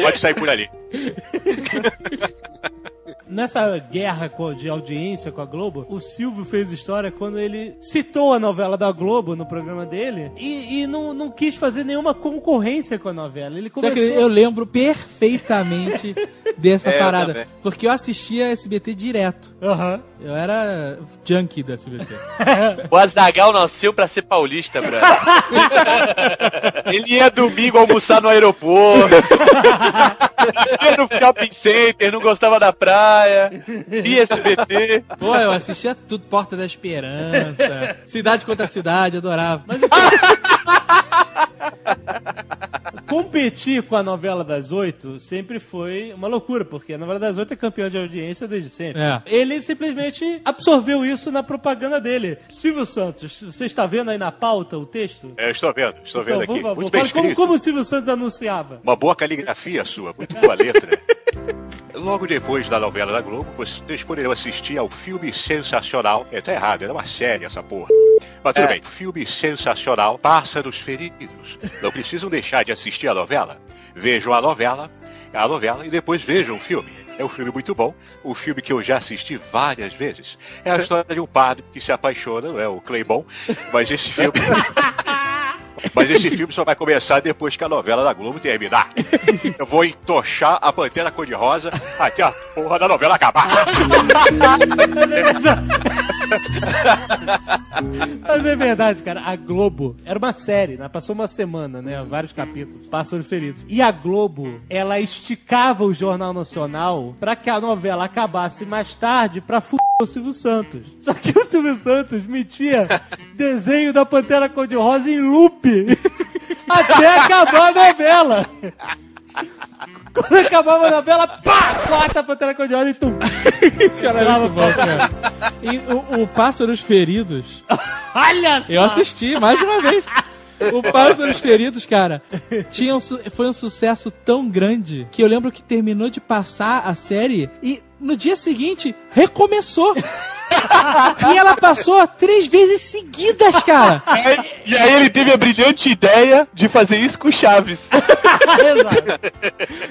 Pode sair por ali.
Nessa guerra de audiência com a Globo, o Silvio fez história quando ele citou a novela da Globo no programa dele e, e não, não quis fazer nenhuma concorrência com a novela. Ele
Só que
começou...
eu lembro perfeitamente dessa
É, eu
parada.
também.
Porque eu assistia SBT direto.
Aham.
Eu era junkie da SBT.
O Azagal nasceu pra ser paulista, brother. Ele ia domingo almoçar no aeroporto. ia no shopping center, não gostava da praia. Ia SBT.
Pô, eu assistia tudo, Porta da Esperança, Cidade contra Cidade, adorava. Mas
Competir com a novela das oito sempre foi uma loucura, porque a novela das oito é campeã de audiência desde sempre.
É.
Ele simplesmente absorveu isso na propaganda dele. Silvio Santos, você está vendo aí na pauta o texto?
É, estou vendo, estou vendo
Então,
aqui.
por favor,
Muito bem
fale como, como o Silvio Santos anunciava.
Uma boa caligrafia sua, muito boa letra. Logo depois da novela da Globo, vocês poderão assistir ao filme sensacional. É, tá errado, era uma série essa porra. Mas tudo
É.
bem. Filme sensacional Pássaros Feridos. Não precisam deixar de assistir a novela. Vejam a novela, a novela e depois vejam o filme. É um filme muito bom, um filme que eu já assisti várias vezes. É a história de um padre que se apaixona, não é o Claybon, mas esse filme. Mas esse filme só vai começar depois que a novela da Globo terminar. Eu vou entochar a Pantera Cor-de-Rosa até a porra da novela acabar.
Mas é verdade, cara. A Globo era uma série, né? Passou uma semana, né? Vários capítulos. Pássaros feridos. E a Globo, ela esticava o Jornal Nacional pra que a novela acabasse mais tarde pra f o Silvio Santos. Só que o Silvio Santos metia desenho da Pantera Cor-de-Rosa em loop até acabar a novela. Quando acabava a novela, pá! Corta a Pantera Cor-de-Rosa e tum.
Cara, é muito bom, cara. E o, o Pássaros Feridos,
Olha só!
eu assisti mais de uma vez. O Pássaros Feridos, cara, tinha um foi um sucesso tão grande que eu lembro que terminou de passar a série e no dia seguinte recomeçou. e ela passou três vezes seguidas, cara.
E aí ele teve a brilhante ideia de fazer isso com o Chaves.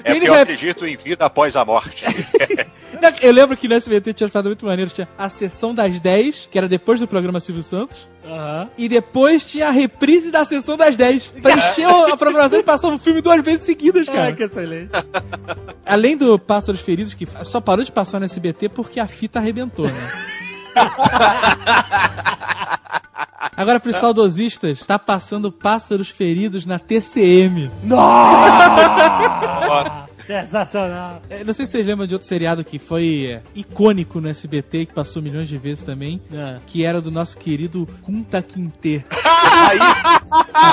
É
Ele
porque eu
vai-
acredito em vida após a morte.
Eu lembro que no SBT tinha ficado muito maneiro. Tinha a sessão das 10, que era depois do programa Silvio Santos.
Aham.
E depois tinha a reprise da sessão das 10. Pra encher a programação e passava o filme duas vezes seguidas, cara.
Ai, que excelente.
Além do Pássaros Feridos, que só parou de passar no SBT porque a fita arrebentou, né? Agora, pros saudosistas, tá passando Pássaros Feridos na TCM.
Sensacional.
É, Não sei se vocês lembram de outro seriado que foi é, icônico no SBT, que passou milhões de vezes também,
É.
que era do nosso querido Kunta Quinte.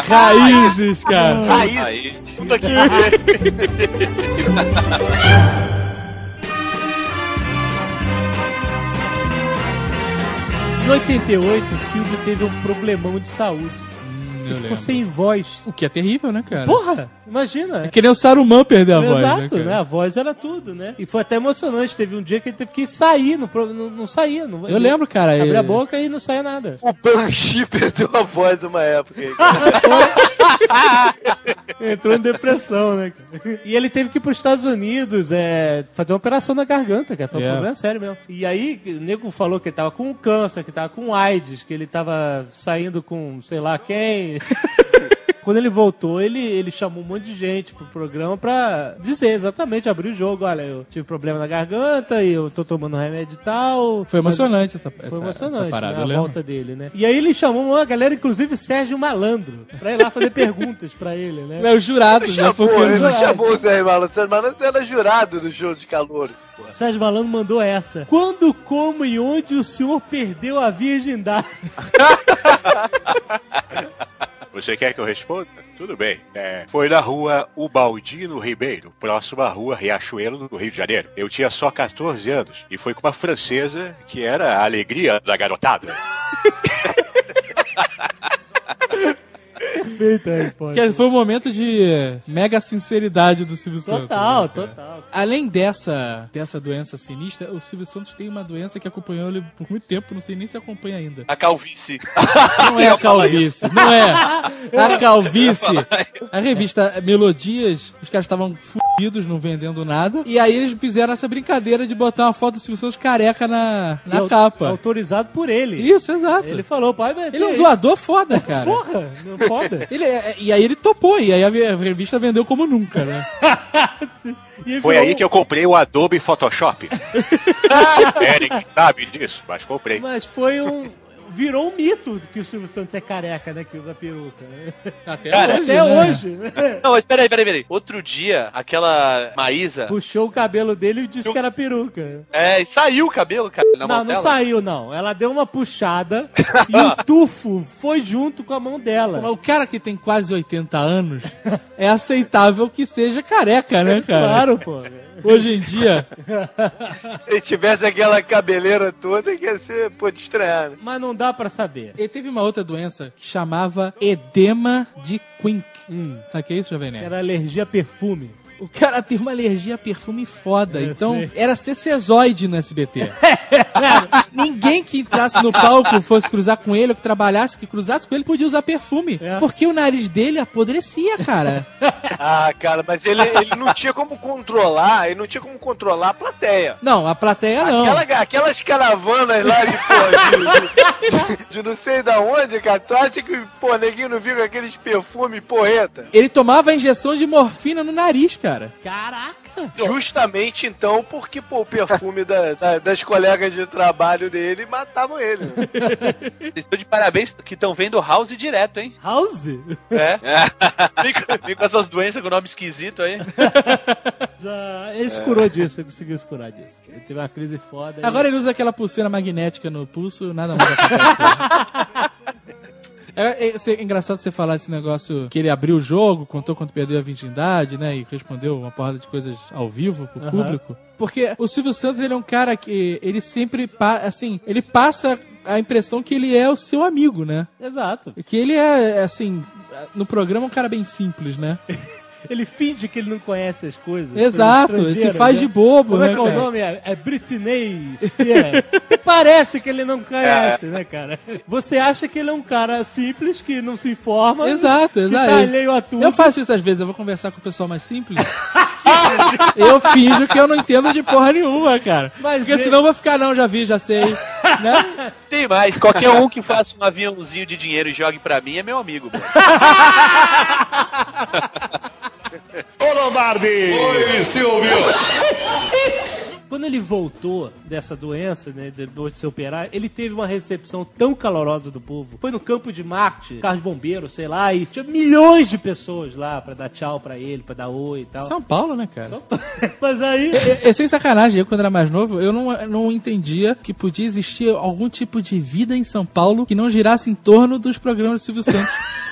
Raízes, cara.
Aí,
Aí,
puta
88, o Silvio teve um problemão de saúde.
Hum,
Ele ficou
lembro.
sem voz.
O que é terrível, né, cara?
Porra, imagina.
É que nem o Saruman perder a voz,
Exato,
né,
né? A voz era tudo, né? E foi até emocionante. Teve um dia que ele teve que sair, não, não, não saía. Não,
Eu lembro, cara.
Abrir
é-
a boca e não saía nada.
O Banshee perdeu a voz uma época.
Entrou em depressão, né? cara? E ele teve que ir pros Estados Unidos é, fazer uma operação na garganta, cara. Foi um
É.
problema sério mesmo. E aí, o nego falou que ele tava com câncer, que tava com AIDS, que ele tava saindo com sei lá quem. Quando ele voltou, ele, ele chamou um monte de gente pro programa pra dizer exatamente, abrir o jogo. Olha, eu tive problema na garganta e eu tô tomando remédio e tal.
Foi emocionante essa,
Foi
essa,
emocionante,
essa parada,
né, a volta dele, né? E aí ele chamou uma galera, inclusive o Sérgio Malandro, pra ir lá fazer perguntas pra ele, né?
É, os jurados, né?
Chamou,
Porque
ele não
jurado.
chamou o Sérgio Malandro. O Sérgio Malandro era jurado do show de calor.
O Sérgio Malandro mandou essa. Quando, como e onde o senhor perdeu a virgindade?
Você quer que eu responda? Tudo bem. É, foi na rua Ubaldino Ribeiro, próximo à rua Riachuelo, no Rio de Janeiro. Eu tinha só 14 anos e foi com uma francesa que era a alegria da garotada.
Perfeita a resposta.
Que foi um momento de mega sinceridade do Silvio Santos.
Total,
né,
total.
Além dessa, dessa doença sinistra, o Silvio Santos tem uma doença que acompanhou ele por muito tempo, não sei nem se acompanha ainda.
A calvície.
Não é a calvície, não é. A calvície. A revista Melodias, os caras estavam fudidos, não vendendo nada. E aí eles fizeram essa brincadeira de botar uma foto do Silvio Santos careca na, na capa.
Autorizado por ele.
Isso, exato.
Ele falou, pai, mas
Ele é um zoador foda, cara.
Porra, não foda.
Ele, é- e aí ele topou, e aí a revista vendeu como nunca, né?
E
Foi
virou-
aí que eu comprei o Adobe Photoshop. é, ninguém sabe disso, mas comprei.
Mas foi um... Virou um mito que o Silvio Santos é careca, né? Que usa peruca. né?
Até
Cara,
hoje,
Até
né?
hoje. né?
Não, mas peraí, peraí, peraí. Outro dia, aquela Maísa.
Puxou o cabelo dele e disse que era peruca.
É, e saiu o cabelo, cara, na mão
não, não
dela.
saiu, não. Ela deu uma puxada e o tufo foi junto com a mão dela.
O cara que tem quase 80 anos é aceitável que seja careca, né, cara?
Claro, pô.
Hoje em dia,
Se ele tivesse aquela cabeleira toda, que ia ser, pô, de estranhar, né?
Mas não dá pra saber.
ele teve uma outra doença que chamava edema de Quink.
Hum.
Sabe o que é isso, Jovem Nerd?
Era alergia a perfume.
O cara tem uma alergia a perfume foda.
Eu
então,
sei.
era cecezoide no SBT. Ninguém que entrasse no palco, fosse cruzar com ele, ou que trabalhasse, que cruzasse com ele, podia usar perfume.
É.
Porque o nariz dele apodrecia, cara.
Ah, cara, mas ele, ele não tinha como controlar, ele não tinha como controlar a plateia.
Não, a plateia não.
Aquela- aquelas caravanas lá de, pô, de, de- de não sei da onde, cara, tu acha que, pô, neguinho não viu com aqueles perfumes porreta?
Ele tomava injeção de morfina no nariz, cara.
Caraca!
Justamente então, porque, pô, o perfume da- da- das colegas de trabalho dele matavam ele. né?
Vocês estão de parabéns que estão vendo House direto, hein?
House?
É. Vem com, vem com essas doenças com nome esquisito aí.
Já- Ele se curou disso, ele conseguiu se curar disso. Ele teve uma crise foda. e-
Agora ele usa aquela pulseira magnética no pulso, nada mais. É, é, é engraçado você falar esse negócio que ele abriu o jogo, contou quando perdeu a virgindade, né? E respondeu uma porrada de coisas ao vivo pro
Aham.
público. Porque o Silvio Santos, ele é um cara que ele sempre, assim, ele passa a impressão que ele é o seu amigo, né?
Exato.
Que ele é, assim, no programa um cara bem simples, né?
Ele finge que ele não conhece as coisas.
Exato,
Ele é
se faz
né?
de bobo,
Como
né,
é que é o nome? É, é Britney Spears. Parece que ele não conhece, né, cara? Você acha que ele é um cara simples, que não se informa.
Exato,
que
exato.
tá alheio a tudo.
Eu faço isso às vezes, eu vou conversar com o pessoal mais simples. eu finjo que eu não entendo de porra nenhuma, cara.
Mas
Porque
ele-
senão eu vou ficar, não, já vi, já sei. né?
Tem mais, qualquer um que faça um aviãozinho de dinheiro e jogue pra mim é meu amigo.
Ô Lombardi!
Oi, Silvio!
Quando ele voltou dessa doença, né, depois de se operar, ele teve uma recepção tão calorosa do povo. Foi no campo de Marte, carros bombeiros, sei lá, e tinha milhões de pessoas lá pra dar tchau pra ele, pra dar oi e tal.
São Paulo, né, cara?
São Mas aí.
É, é sem sacanagem, eu quando era mais novo, eu não, não entendia que podia existir algum tipo de vida em São Paulo que não girasse em torno dos programas do Silvio Santos.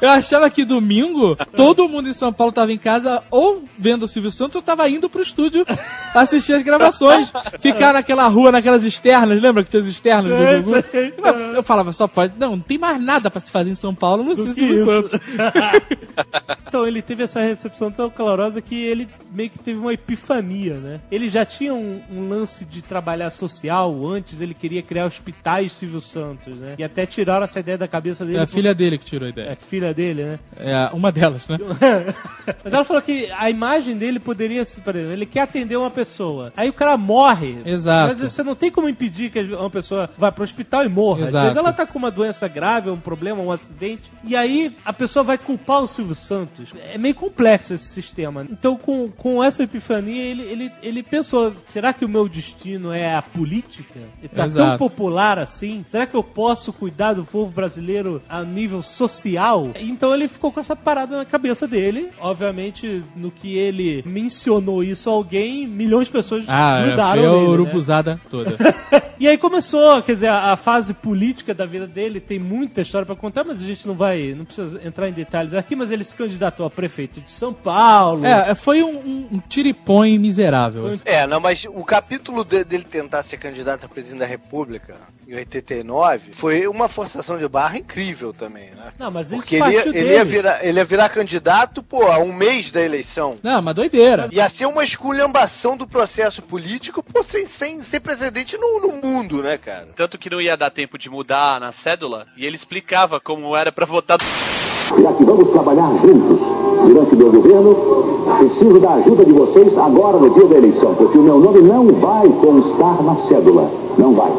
eu achava que domingo todo mundo em São Paulo tava em casa ou vendo o Silvio Santos ou tava indo pro estúdio assistir as gravações. Ficar naquela rua, naquelas externas, lembra que tinha as externas do Gugu?
sei.
Eu falava, só pode. Não, não tem mais nada pra se fazer em São Paulo, não sei
que
Silvio
isso.
Santos.
Então ele teve essa recepção tão calorosa que ele meio que teve uma epifania, né? Ele já tinha um, um lance de trabalhar social antes, ele queria criar hospitais Silvio Santos, né? E até tiraram essa ideia da cabeça dele.
É filha dele que tirou a
É
ideia.
filha dele, né?
É uma delas, né?
Mas ela falou que a imagem dele poderia ser, por exemplo, ele quer atender uma pessoa. Aí o cara morre.
Exato.
Mas você não tem como impedir que uma pessoa vá pro hospital e morra. Às
Exato.
vezes ela tá com uma doença grave, um problema, um acidente, e aí a pessoa vai culpar o Silvio Santos. É meio complexo esse sistema. Então, com, com essa epifania, ele, ele, ele pensou: será que o meu destino é a política? E tá tão
Exato.
popular assim? Será que eu posso cuidar do povo brasileiro a nível social? Então ele ficou com essa parada na cabeça dele. Obviamente, no que ele mencionou isso a alguém, milhões de pessoas
Ah,
grudaram nele, né?
urubuzada toda.
E aí começou, quer dizer, a, a fase política da vida dele tem muita história pra contar, mas a gente não vai, não precisa entrar em detalhes aqui, mas ele se candidatou a prefeito de São Paulo.
É, foi um, um, um tiripõe miserável.
Um-
É, não, mas o capítulo de- dele tentar ser candidato a presidente da República em 89 foi uma forçação de barra incrível também, né?
Não, mas isso
Porque ele ele, ia virar, ele ia virar candidato, pô, a um mês da eleição.
Não, uma doideira.
Ia ser uma esculhambação do processo político, pô, sem, sem ser precedente no, no mundo, né, cara?
Tanto que não ia dar tempo de mudar na cédula, e ele explicava como era pra votar.
Já que vamos trabalhar juntos durante o meu governo, preciso da ajuda de vocês agora no dia da eleição, porque o meu nome não vai constar na cédula. Não vai.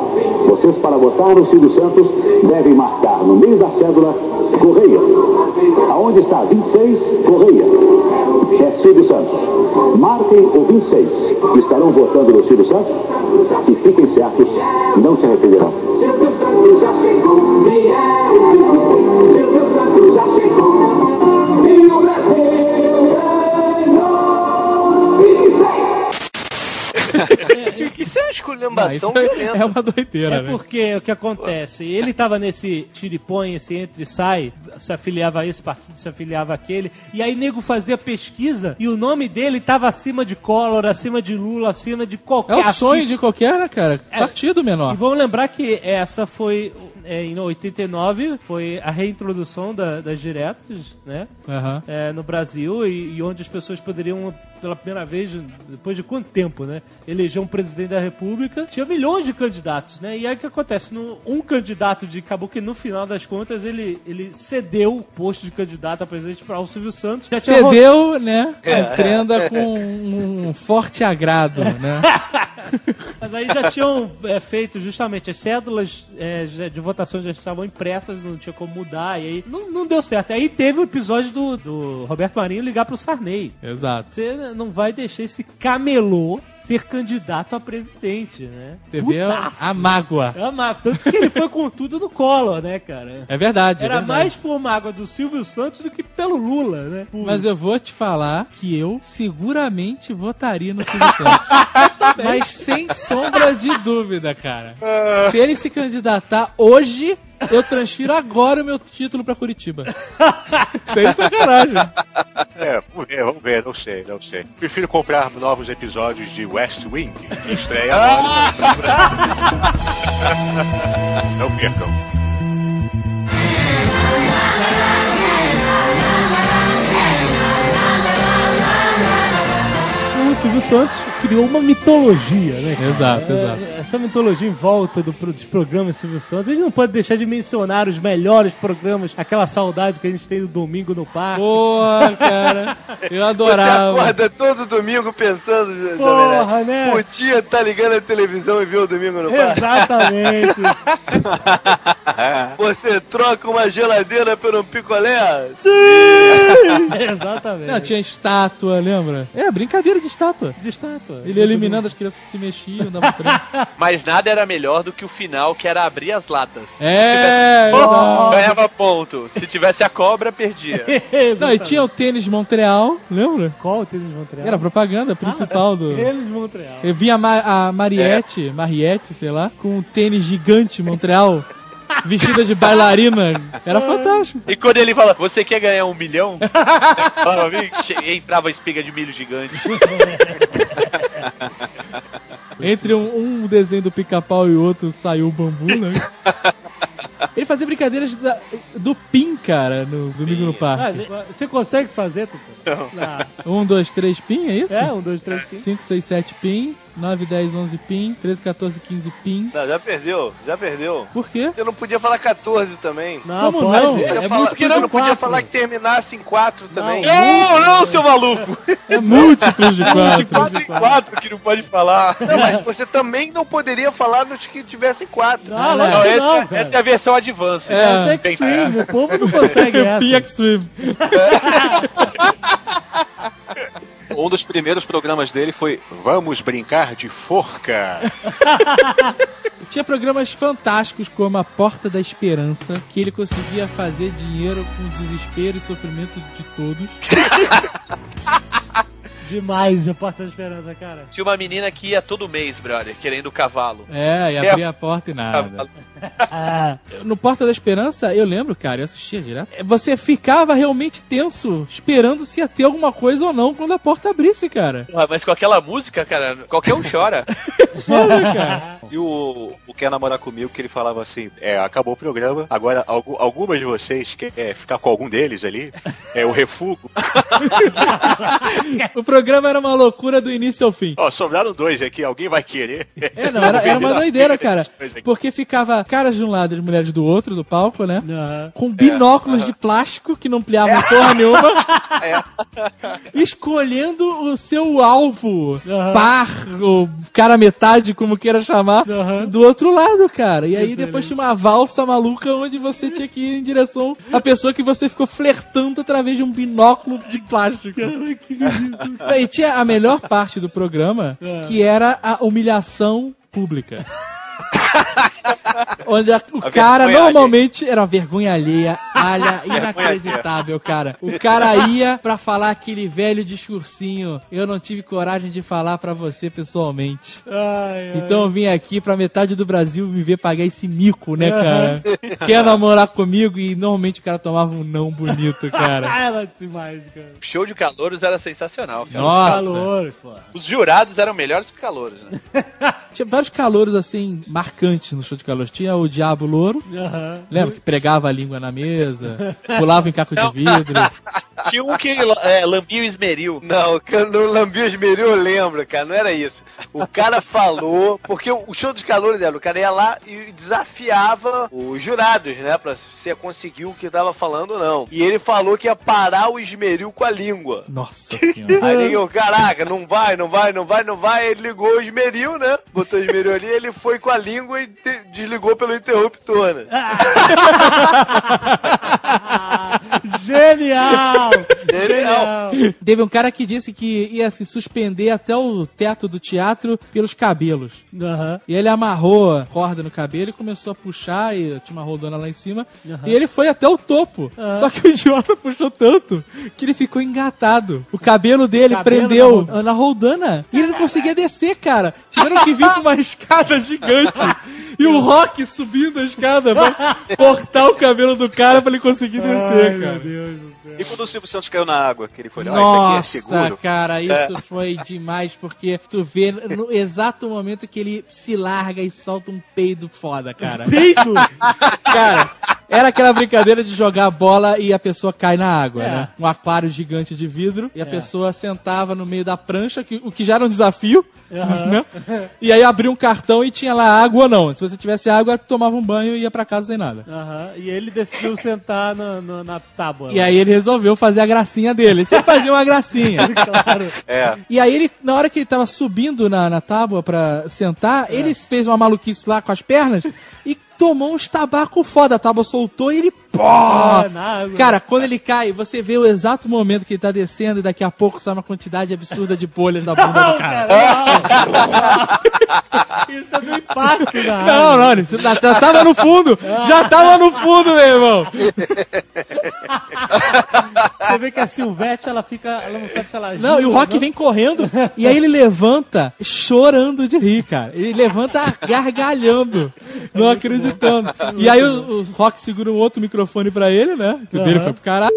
Vocês, para votar no Silvio Santos, devem marcar no meio da cédula Correia. Aonde está 26, Correia. É Silvio Santos. Marquem o 26. Estarão votando no Silvio Santos e fiquem certos, não se arrependerão.
Isso é uma esculhambação
Não, isso
violenta.
é uma doideira,
É
né?
porque o que acontece? Ele tava nesse tiripõe, esse entra e sai, se afiliava a esse partido, se afiliava àquele, e aí nego fazia pesquisa e o nome dele tava acima de Collor, acima de Lula, acima de qualquer.
É o sonho de qualquer, né, cara? Partido
E
menor.
vamos lembrar que essa foi, é, em 89, foi a reintrodução da- das diretas, né?
Aham.
é, no Brasil e, e onde as pessoas poderiam, pela primeira vez, depois de quanto tempo, né? Eleger um presidente da República. Tinha milhões de candidatos, né? E aí o que acontece? No, um candidato de acabou que no final das contas ele, ele cedeu o posto de candidato a presidente para o Silvio Santos. Já ro-
Cedeu, né? A prenda com um forte agrado, né?
Mas aí já tinham é, feito justamente as cédulas é, de votação já estavam impressas, não tinha como mudar, e aí não, não deu certo. Aí teve o episódio do, do Roberto Marinho ligar pro Sarney.
Exato.
Você não vai deixar esse camelô ser candidato a presidente, né?
Você vê a,
Putaço.
a mágoa.
É uma- Tanto que ele foi com tudo no colo, né, cara?
É verdade. é
Era
verdade.
mais por mágoa do Silvio Santos do que pelo Lula, né? Por-
Mas eu vou te falar que eu seguramente votaria no Silvio Santos. Mas sem sombra de dúvida, cara. Se ele se candidatar hoje, eu transfiro agora o meu título pra Curitiba. Sem sacanagem.
É, vamos ver, vamos ver, não sei, não sei. Prefiro comprar novos episódios de West Wing, que estreia agora. não percam.
o Silvio Santos criou uma mitologia, né?
Exato,
É,
exato.
Essa mitologia em volta do, dos programas Silvio Santos. A gente não pode deixar de mencionar os melhores programas, aquela saudade que a gente tem do domingo no parque.
Porra, cara. Eu
Você
adorava.
acorda todo domingo pensando,
Porra, né?
Podia tá ligando a televisão e ver o domingo no parque.
Exatamente.
Você troca uma geladeira por um picolé?
Sim! Exatamente.
Não, tinha estátua, lembra? É, brincadeira de estátua.
De estátua.
Ele eliminando as crianças que se mexiam, dava prêmio.
Mas nada era melhor do que o final, que era abrir as latas.
É,
Se ganhava ponto. Se tivesse a cobra, perdia.
Não, e tinha o tênis de Montreal, lembra?
Qual o tênis de Montreal?
Era a propaganda principal do.
Tênis de Montreal.
Eu vi a, Ma a Mariette, Mariette, sei lá, com um tênis gigante Montreal, vestida de bailarina. Era fantástico.
E quando ele fala, você quer ganhar um milhão? Falava, entrava a espiga de milho gigante.
Entre um, um desenho do pica-pau e o outro saiu o bambu, né? Ele fazia brincadeiras da- do PIN, cara, no Domingo no Parque.
Ah, você consegue fazer, Tuca? Não.
Um, dois, três PIN, é isso?
É, um, dois, três, quinze.
5, 6, 7 PIN, 9, 10, 11 PIN, 13, 14, 15 PIN.
Não, já perdeu, já perdeu.
Por quê?
Você não podia falar 14 também.
Não,
Como
pode.
não?
Podia
É
falar-
múltiplo
você
de
não podia
quatro.
falar que terminasse em 4 também.
Não, não, seu maluco!
É múltiplos de
De
4.
4 em 4 que não pode falar.
Não, mas você também não poderia falar nos que tivessem 4.
Ah,
Ah,
lógico
Não,
que
essa,
não, cara.
essa é a versão advance.
É.
Essa é extreme, o povo não consegue essa.
PIN Extreme.
Um dos primeiros programas dele foi
Vamos brincar de forca.
Tinha programas fantásticos como A Porta da Esperança, que ele conseguia fazer dinheiro com o desespero e sofrimento de todos.
Demais, a Porta da Esperança, cara.
Tinha uma menina que ia todo mês, brother, querendo o cavalo.
É, e
É.
abria a porta e nada.
Cavalo.
Ah,
No Porta da Esperança, eu lembro, cara, eu assistia direto. Você ficava realmente tenso, esperando se ia ter alguma coisa ou não quando a porta abrisse, cara.
Porra, Mas com aquela música, cara, qualquer um chora.
Foda, cara.
E o, o Quer Namorar Comigo, que ele falava assim,
É, acabou o programa. Agora, algu- algumas de vocês querem ficar com algum deles ali. É o refugo.
O programa era uma loucura do início ao fim.
Ó, sobraram dois aqui. Alguém vai querer?
É, não, era, era uma doideira, cara. Porque ficava caras de um lado e as mulheres do outro, do palco, né?
aham.
Com binóculos de plástico que não ampliavam porra nenhuma. Escolhendo o seu alvo,
Aham.
par, ou cara metade, como queira chamar,
Aham.
do outro lado, cara. E aí
Excelente.
depois tinha uma valsa maluca onde você tinha que ir em direção à pessoa que você ficou flertando através de um binóculo de plástico. E tinha a melhor parte do programa,
É.
que era a humilhação pública. Onde a- o
A
cara normalmente era uma vergonha alheia, alha, inacreditável, cara. O cara ia pra falar aquele velho discursinho. Eu não tive coragem de falar pra você pessoalmente.
Ai, ai.
Então eu vim aqui pra metade do Brasil me ver pagar esse mico, né, cara? Quer namorar comigo? E normalmente o cara tomava um não bonito, cara.
Ela demais, cara.
O show de calouros era sensacional, cara.
Nossa.
Pô.
Os jurados eram melhores que calouros, né?
Tinha vários calouros, assim, marcantes no show de calor. Tinha o Diabo Louro, lembra? Que pregava a língua na mesa, pulava em caco de vidro.
Tinha um que é, lambia o esmeril.
Não, que eu não lambi os esmeril, eu lembro, cara, não era isso. O cara falou, porque o show de calor dela, o cara ia lá e desafiava os jurados, né, pra se ia conseguir o que tava falando ou não. E ele falou que ia parar o esmeril com a língua.
Nossa senhora.
Aí ninguém, caraca, não vai, não vai, não vai, não vai. Ele ligou o esmeril, né? Botou o esmeril ali, ele foi com a língua e desligou pelo interruptor, né?
Genial!
Genial.
Teve um cara que disse que ia se suspender até o teto do teatro pelos cabelos.
Aham.
E ele amarrou a corda no cabelo e começou a puxar, e tinha uma roldona lá em cima. E ele foi até o topo. Só que o idiota puxou tanto que ele ficou engatado. O cabelo dele
Cabelo
prendeu
na
na roldana. E ele não conseguia descer, cara. Tiveram que vir com uma escada gigante. E o Rock subindo a escada pra cortar o cabelo do cara pra ele conseguir descer,
Ai,
cara.
meu Deus do céu.
E quando o Silvio Santos caiu na água, que ele foi, ah, isso aqui é
Nossa,
seguro.
cara, isso foi demais, porque tu vê no exato momento que ele se larga e solta um peido foda, cara.
Peido!
Cara, era aquela brincadeira de jogar bola e a pessoa cai na água,
É.
né? Um aquário gigante de vidro e a pessoa sentava no meio da prancha, que, o que já era um desafio, né? E aí abria um cartão e tinha lá água ou não. Se você tivesse água, tomava um banho e ia pra casa sem nada.
Aham. E ele decidiu sentar no- no- na tábua.
E aí ele resolveu fazer a gracinha dele. Ele sempre fazia uma gracinha.
claro.
É.
E aí ele, na hora que ele tava subindo na, na tábua pra sentar, ele fez uma maluquice lá com as pernas e tomou uns tabaco foda. A tábua soltou e ele.
Ah, água.
Cara, quando ele cai, você vê o exato momento que ele tá descendo e daqui a pouco sai uma quantidade absurda de bolhas da bunda do cara.
Isso é do impacto água.
Não, não, ele já, tava no fundo! Já tava no fundo, meu irmão!
Você vê que a Silvete, ela fica. Ela não sabe se ela
Não,
ajuda,
e o Rock
não.
vem correndo e aí ele levanta chorando de rir, cara. Ele levanta gargalhando, não acreditando. E aí o, o Rock segura um outro microfone pra ele, né? Que o dele foi pro caralho.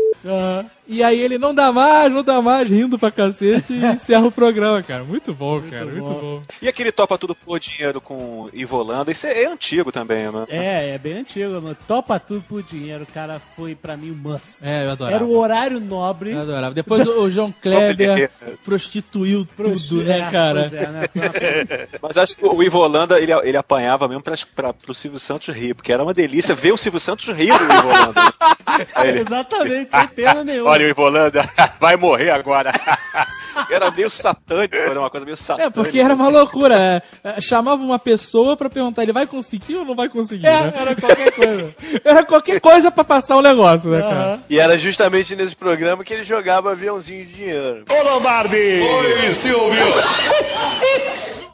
E aí ele não dá mais, não dá mais, rindo pra cacete e encerra o programa, cara. Muito bom, cara, muito bom.
E aquele topa tudo por dinheiro com Ivo Holanda, isso é, é antigo também, né?
É, é bem antigo, mano. Topa tudo por dinheiro, cara, foi pra mim o must.
É, eu adorava.
Era o horário nobre.
Eu adorava. Depois o, o João Kleber prostituiu tudo, né,
É,
cara?
é, né? Uma-
Mas acho que o Ivo Holanda, ele, ele apanhava mesmo pra, pra, pro Silvio Santos rir, porque era uma delícia ver o Silvio Santos rir do Ivo Holanda. Aí ele,
Exatamente, sem pena nenhuma.
Olha o Ivo Holanda, vai morrer agora.
era meio satânico, era uma coisa meio satânica.
É, porque era uma loucura. É, é, chamava uma pessoa pra perguntar, ele vai conseguir ou não vai conseguir,
É,
né?
era qualquer coisa.
Era qualquer coisa pra passar o negócio, né, cara?
E era justamente nesse programa que ele jogava aviãozinho de dinheiro.
Ô Lombardi!
Oi, Silvio!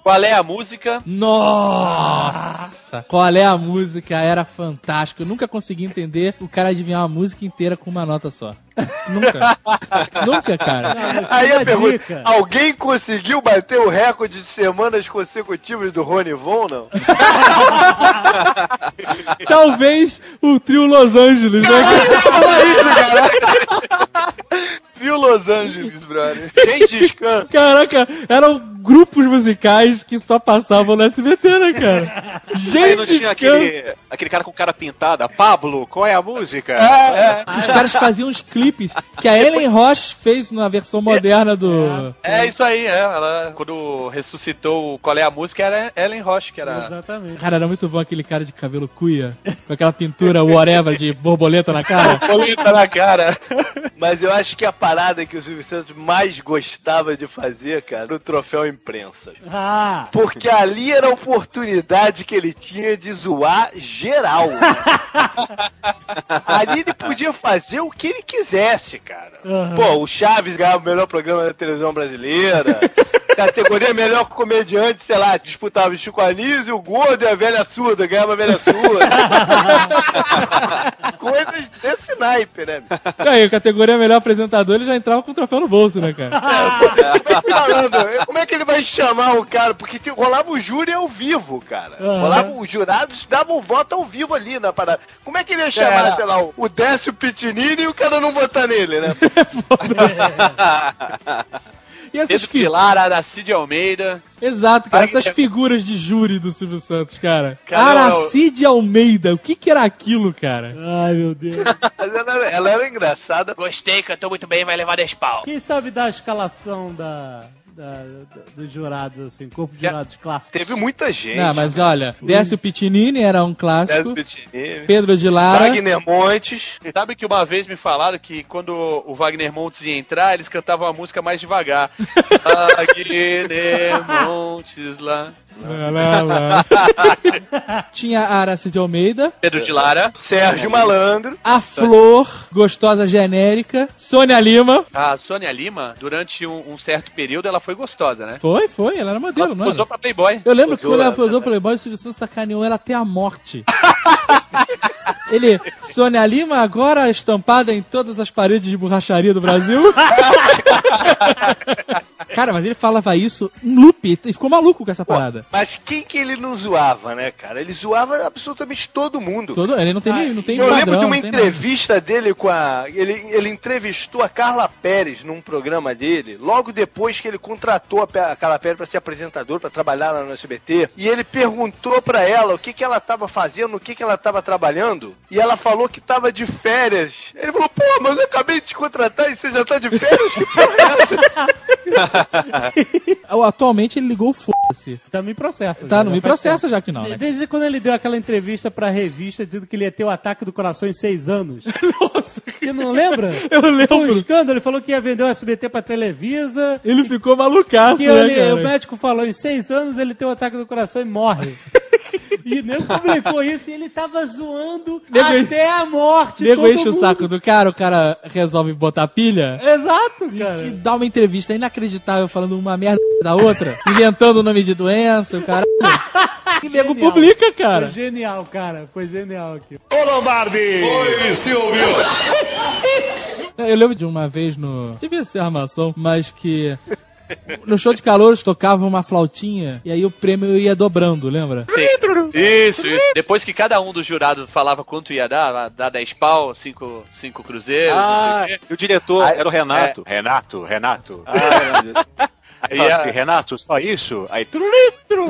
Qual é a música?
Nossa! Qual é a música? Era fantástico. Eu nunca consegui entender o cara adivinhar uma música inteira com uma nota só. Nunca. nunca, cara.
Aí
uma
a pergunta,
dica.
alguém conseguiu bater o recorde de semanas consecutivas do Rony Von, não?
Talvez o trio Los Angeles, né?
Viu Los Angeles, brother? Gente, Scan.
Caraca, eram grupos musicais que só passavam no SBT, né, cara?
Aí não
Gente,
tinha aquele, aquele cara com cara pintada, Pablo, qual é a música?
Os caras faziam uns clipes que a Ellen Roche fez na versão moderna do.
É isso aí, é. Ela, quando ressuscitou Qual é a música, era Ellen Roche, que era.
Exatamente.
Cara, era muito bom aquele cara de cabelo cuia, com aquela pintura whatever de borboleta na cara.
Boleta na cara.
Mas eu acho que a parada que o Silvio Santos mais gostava de fazer, cara, era o troféu imprensa.
Ah,
Porque ali era a oportunidade que ele tinha de zoar geral. ali ele podia fazer o que ele quisesse, cara.
Aham.
Pô, o Chaves ganhava o melhor programa da televisão brasileira. Categoria melhor comediante, sei lá, disputava o Chico Anísio, o gordo e a velha surda, ganhava a velha surda. Coisas desse naipe, né?
E aí, categoria melhor apresentador, ele já entrava com o troféu no bolso, né, cara?
Falando, como é que ele vai chamar o cara? Porque tinha- rolava o júri ao vivo, cara.
Aham.
Rolava, os jurados davam voto ao vivo ali na parada. Como é que ele ia chamar,
É.
sei lá, o- o Décio Pitinini e o cara não votar nele, né?
E essas
Pedro
fi-
Pilar, Aracide Almeida.
Exato, cara,
Wagner-
essas figuras de júri do Silvio Santos, cara.
Cara, eu-
Aracide Almeida, o que que era aquilo, cara?
Ai, meu Deus.
Ela, ela era engraçada.
Gostei, cantou muito bem, vai levar 10 pau.
Quem sabe da escalação da, da- da- dos jurados, assim, corpo de jurados clássicos?
Teve muita gente.
Não, mas olha, Décio Pitinini era um clássico.
Décio Pitinini.
Pedro de Lara.
Wagner Montes.
Sabe que uma vez me falaram que quando o Wagner Montes ia entrar, eles cantavam a música mais devagar. Wagner Montes lá.
Lá, lá, lá. Tinha a Aracide Almeida,
Pedro de Lara.
Sérgio Malandro.
a Flor, gostosa genérica, Sônia Lima.
A Sônia Lima, durante um, um certo período, ela foi gostosa, né?
Foi, foi, ela era modelo,
Ela
não era?
posou pra Playboy.
Eu lembro que quando ela
é.
posou pro Playboy, o Silvio Santos sacaneou ela até a morte. Ele, Sônia Lima, agora estampada em todas as paredes de borracharia do Brasil. Cara, mas ele falava isso em loop, e ficou maluco com essa parada.
Mas quem que ele não zoava, né, cara? Ele zoava absolutamente todo mundo.
Todo, ele não tem, nem- não tem
Eu
padrão,
lembro de uma
tem nada.
entrevista dele com a. Ele, ele entrevistou a Carla Pérez num programa dele, logo depois que ele contratou a, a Carla Pérez para ser apresentador, para trabalhar lá no SBT. E ele perguntou para ela o que, que ela tava fazendo, o que, que ela tava trabalhando. E ela falou que tava de férias. Ele falou: pô, mas eu acabei de te contratar e você já tá de férias? Que porra é essa?
Atualmente ele ligou o foda-se.
Tá me processa.
Tá, não
já
me processa já que não, né?
Desde quando ele deu aquela entrevista pra revista dizendo que ele ia ter o ataque do coração em seis anos.
Nossa,
Você não lembra?
Eu lembro.
Foi um escândalo, ele falou que ia vender o SBT pra Televisa.
ele ficou malucaço,
Que
né,
ele-
cara?
o médico falou, em seis anos ele tem o ataque do coração e morre. e nem publicou isso e ele tava zoando
Nego-
até a morte.
Nego enche o saco do cara, o cara resolve botar pilha.
Exato,
E
cara.
dá uma entrevista inacreditável falando uma merda da outra, inventando o nome de doença, o cara. E nego publica, cara.
Foi genial, cara. Foi genial aqui.
Ô Lombardi! Oi, Silvio!
Eu lembro de uma vez no. Devia ser armação, mas que. No show de calouros tocava uma flautinha e aí o prêmio ia dobrando, lembra?
Sim. Isso, isso. Depois que cada um dos jurados falava quanto ia dar, dar 10 pau, 5 cinco cruzeiros,
Ah,
não sei o quê.
e o diretor era o Renato.
Renato, Renato.
Ah.
Aí fala assim, Renato, só isso? Aí.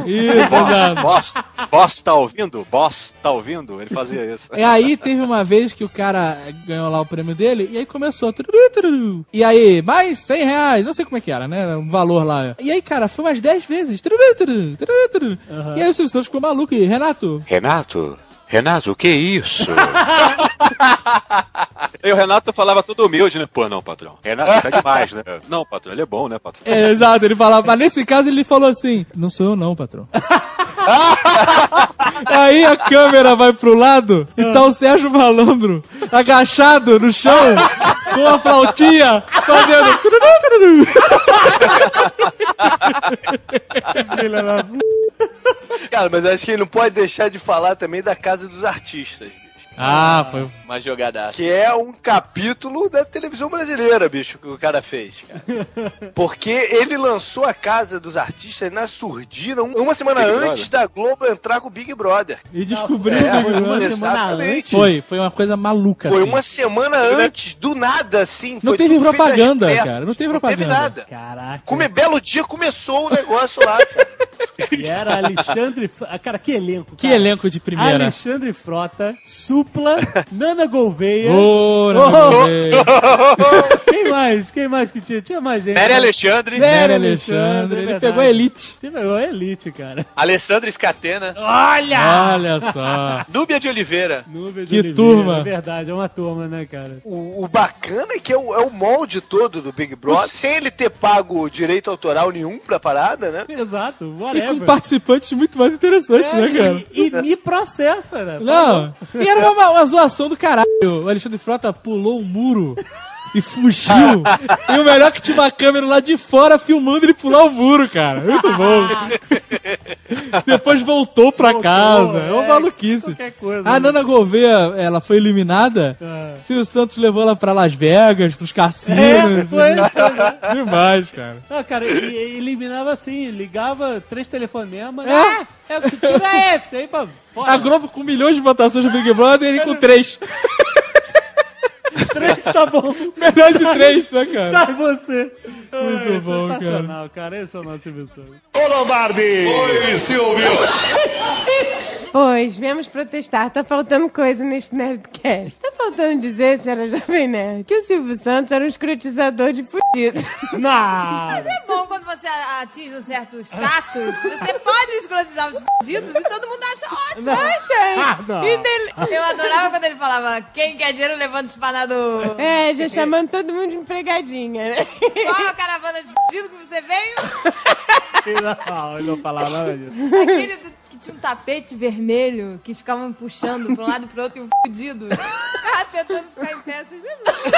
Isso, exato.
Boss, boss tá ouvindo? Boss tá ouvindo? Ele fazia isso.
E aí teve uma vez que o cara ganhou lá o prêmio dele e aí começou. tururu. E aí, mais 100 reais, não sei como é que era, né? Um valor lá. E aí, cara, foi umas 10 vezes. tururu, tururu. E aí o Silvio Santos ficou maluco e, Renato,
Renato, Renato, o que é isso?
E o Renato falava tudo humilde, né? Pô, não, patrão. Renato tá demais, né? Não, patrão, ele é bom, né, patrão?
É, exato, ele falava, mas nesse caso ele falou assim: Não sou eu, não, patrão. Aí a câmera vai pro lado e tá o Sérgio Malandro agachado no chão com a flautinha fazendo.
Filha da puta.
Cara, mas acho que ele não pode deixar de falar também da Casa dos Artistas. bicho.
Ah, foi.
Uma jogadaça.
Que é um capítulo da televisão brasileira, bicho, que o cara fez, cara. Porque ele lançou a Casa dos Artistas na surdina um- uma semana
Big
antes da Globo entrar com o Big Brother.
E descobriu
É,
o Big Brother.
semana
Exatamente.
antes.
Foi, foi uma coisa maluca.
Foi
assim.
uma semana antes, do nada, assim.
Não
foi
teve propaganda, cara, não teve
Não teve
propaganda.
nada.
Caraca.
Como belo dia começou o negócio lá, cara.
E era Alexandre... Ah, Cara, que elenco,
Que
cara.
elenco de primeira.
Alexandre Frota, Supla, Nana Gouveia... Oh.
não, velho.
Quem mais? Quem mais que tinha? Tinha mais gente.
Nery
né?
Alexandre,
Nery Alexandre, é
ele pegou a elite.
Ele pegou a elite, cara.
Alessandra Scatena,
Olha!
Olha só.
Núbia de Oliveira.
Nuvem de
Que
Oliveira,
turma.
É verdade, é uma turma, né, cara?
O, o bacana é que é o, é o molde todo do Big Brother, sem ele ter pago direito autoral nenhum pra parada, né?
Exato,
E
whatever.
Com participantes muito mais interessantes,
É,
né, cara?
e, e me processa, né?
Não, e era uma, uma zoação do caralho. O Alexandre Frota pulou um muro e fugiu. e o melhor é que tinha uma câmera lá de fora filmando ele pular o muro, cara. Muito bom. Depois voltou pra
Voltou,
casa. É uma
é,
maluquice.
qualquer coisa,
A
né?
Nana Gouveia, ela foi eliminada.
É.
Silvio Santos levou ela pra Las Vegas, pros cassinos.
É, foi, foi.
Demais, cara.
Ah, cara, e, e eliminava assim, ligava três telefonemas.
É.
Ah, é o que tira é esse? Aí, pô, fora.
A Globo com milhões de votações do Big Brother e ele com três.
Três tá bom.
Melhor de três, né, cara?
Sai você.
Muito
Ai,
bom,
sensacional, cara. Esse é o nosso Silvio Santos.
Ô Lombardi! Oi, Silvio!
Pois, viemos protestar. Tá faltando coisa neste Nerdcast. Tá faltando dizer, senhora Jovem Nerd, que o Silvio Santos era um escrotizador de fudido.
Não!
Mas é bom quando você atinge um certo status, você pode escrotizar os fudidos e todo mundo acha ótimo.
Acha?
Ah, não.
Dele-
Eu adorava quando ele falava, quem quer dinheiro levando espanador.
É, já chamando todo mundo de empregadinha, né?
Qual a caravana de fudido que você veio?
Não, ele não falava nada disso.
Aquele do- tinha um tapete vermelho que ficavam puxando pra um lado e pro outro e um fudido. Ficava tentando ficar em pé, vocês lembram disso?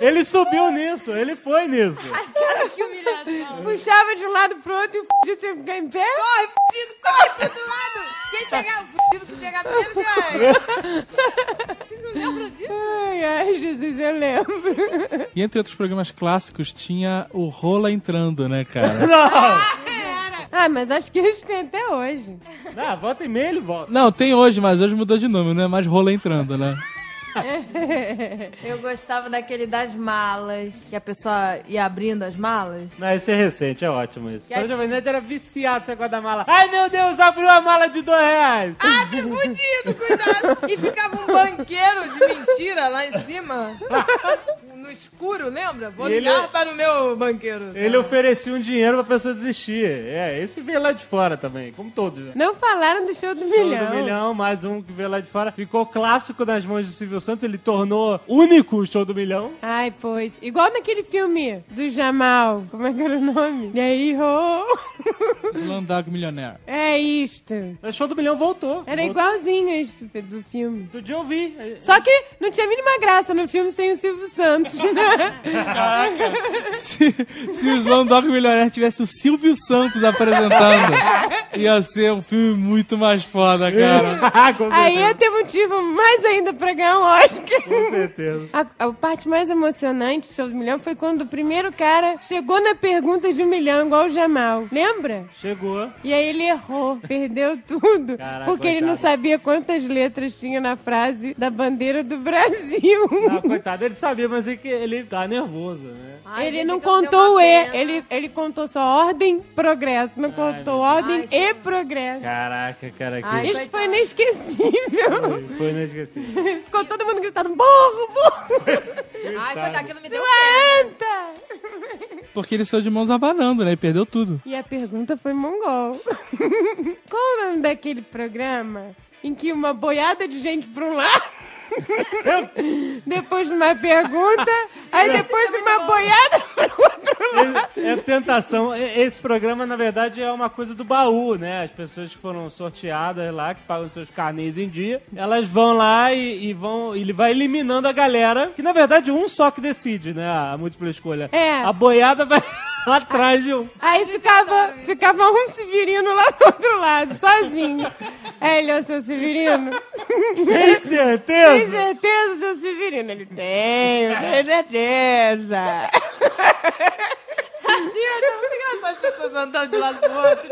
Ele subiu nisso, ele foi nisso.
Ai, cara, que humilhação.
Puxava de um lado pro outro e o fudido tinha que ficar em pé.
Corre, fudido, corre pro outro lado. Quem chegar, o fudido que chegar primeiro ganha. Vocês não lembram disso?
Ai, ai, Jesus, eu lembro.
E entre outros programas clássicos, tinha o Rola entrando, né, cara?
Não!
Ah, mas acho que eles têm até hoje.
Não, volta e meia ele volta.
Não, tem hoje, mas hoje mudou de nome, não é mais Rola entrando, né?
Eu gostava daquele das malas, que a pessoa ia abrindo as malas.
Não, esse é recente, é ótimo isso.
E aí-
O Jovem Nerd era viciado nesse negócio da mala. Ai, meu Deus, abriu a mala de dois reais.
Abre fudido, cuidado! E ficava um banqueiro de mentira lá em cima. No escuro, lembra? Vou
E ele-
ligar para o meu banqueiro.
Ele oferecia um dinheiro pra pessoa desistir. É, esse veio lá de fora também, como todos. né?
Não falaram do show do
Show
milhão.
do milhão, mais um que veio lá de fora. Ficou clássico nas mãos do Silvio Santos, ele tornou único o show do milhão.
Ai, pois. Igual naquele filme do Jamal. Como é que era o nome? E aí, ho.
Slandag Milionaire.
É isto.
O show do milhão voltou.
Era
Voltou.
igualzinho este do filme.
Do dia eu vi.
Só que não tinha a mínima graça no filme sem o Silvio Santos. Né?
Se, se o Slumdog Milionaire tivesse o Silvio Santos apresentando, ia ser um filme muito mais foda, cara.
Com
Aí ia ter motivo mais ainda pra ganhar um Oscar.
Com certeza.
A, a parte mais emocionante do show do milhão foi quando o primeiro cara chegou na pergunta de um milhão, igual o Jamal. Lembra?
Chegou.
E aí ele errou, perdeu tudo.
Caraca,
porque ele não
coitado.
sabia quantas letras tinha na frase da bandeira do Brasil.
Não, coitado, ele sabia, mas é que ele tá nervoso, né?
Ai,
ele
gente,
não contou o E, ele, ele contou só ordem, progresso. Não contou ordem
Ai,
e progresso.
Caraca, cara, que
Ai,
Isso foi inesquecível.
foi, foi inesquecível.
Ficou todo mundo gritando, burro, burro,
Ai, coitado, aquilo me deu.
Porque ele saiu de mãos abanando, né? E perdeu tudo.
E a pergunta foi mongol. Qual o nome daquele programa em que uma boiada de gente pra um lado... depois de uma pergunta, aí depois uma boiada pro outro lado.
É tentação. E- Esse programa, na verdade, é uma coisa do baú, né? As pessoas que foram sorteadas lá, que pagam seus carnês em dia, elas vão lá e, e vão. Ele vai eliminando a galera, que na verdade um só que decide, né? A múltipla escolha.
É.
A boiada vai atrás de um.
Aí ficava, ficava um Severino lá do outro lado, sozinho. Aí ele, ô seu Severino.
Tem certeza?
Tem certeza, seu Severino? Ele, tenho, tenho certeza.
Tadinho, é muito engraçado as pessoas andando de um lado pro outro.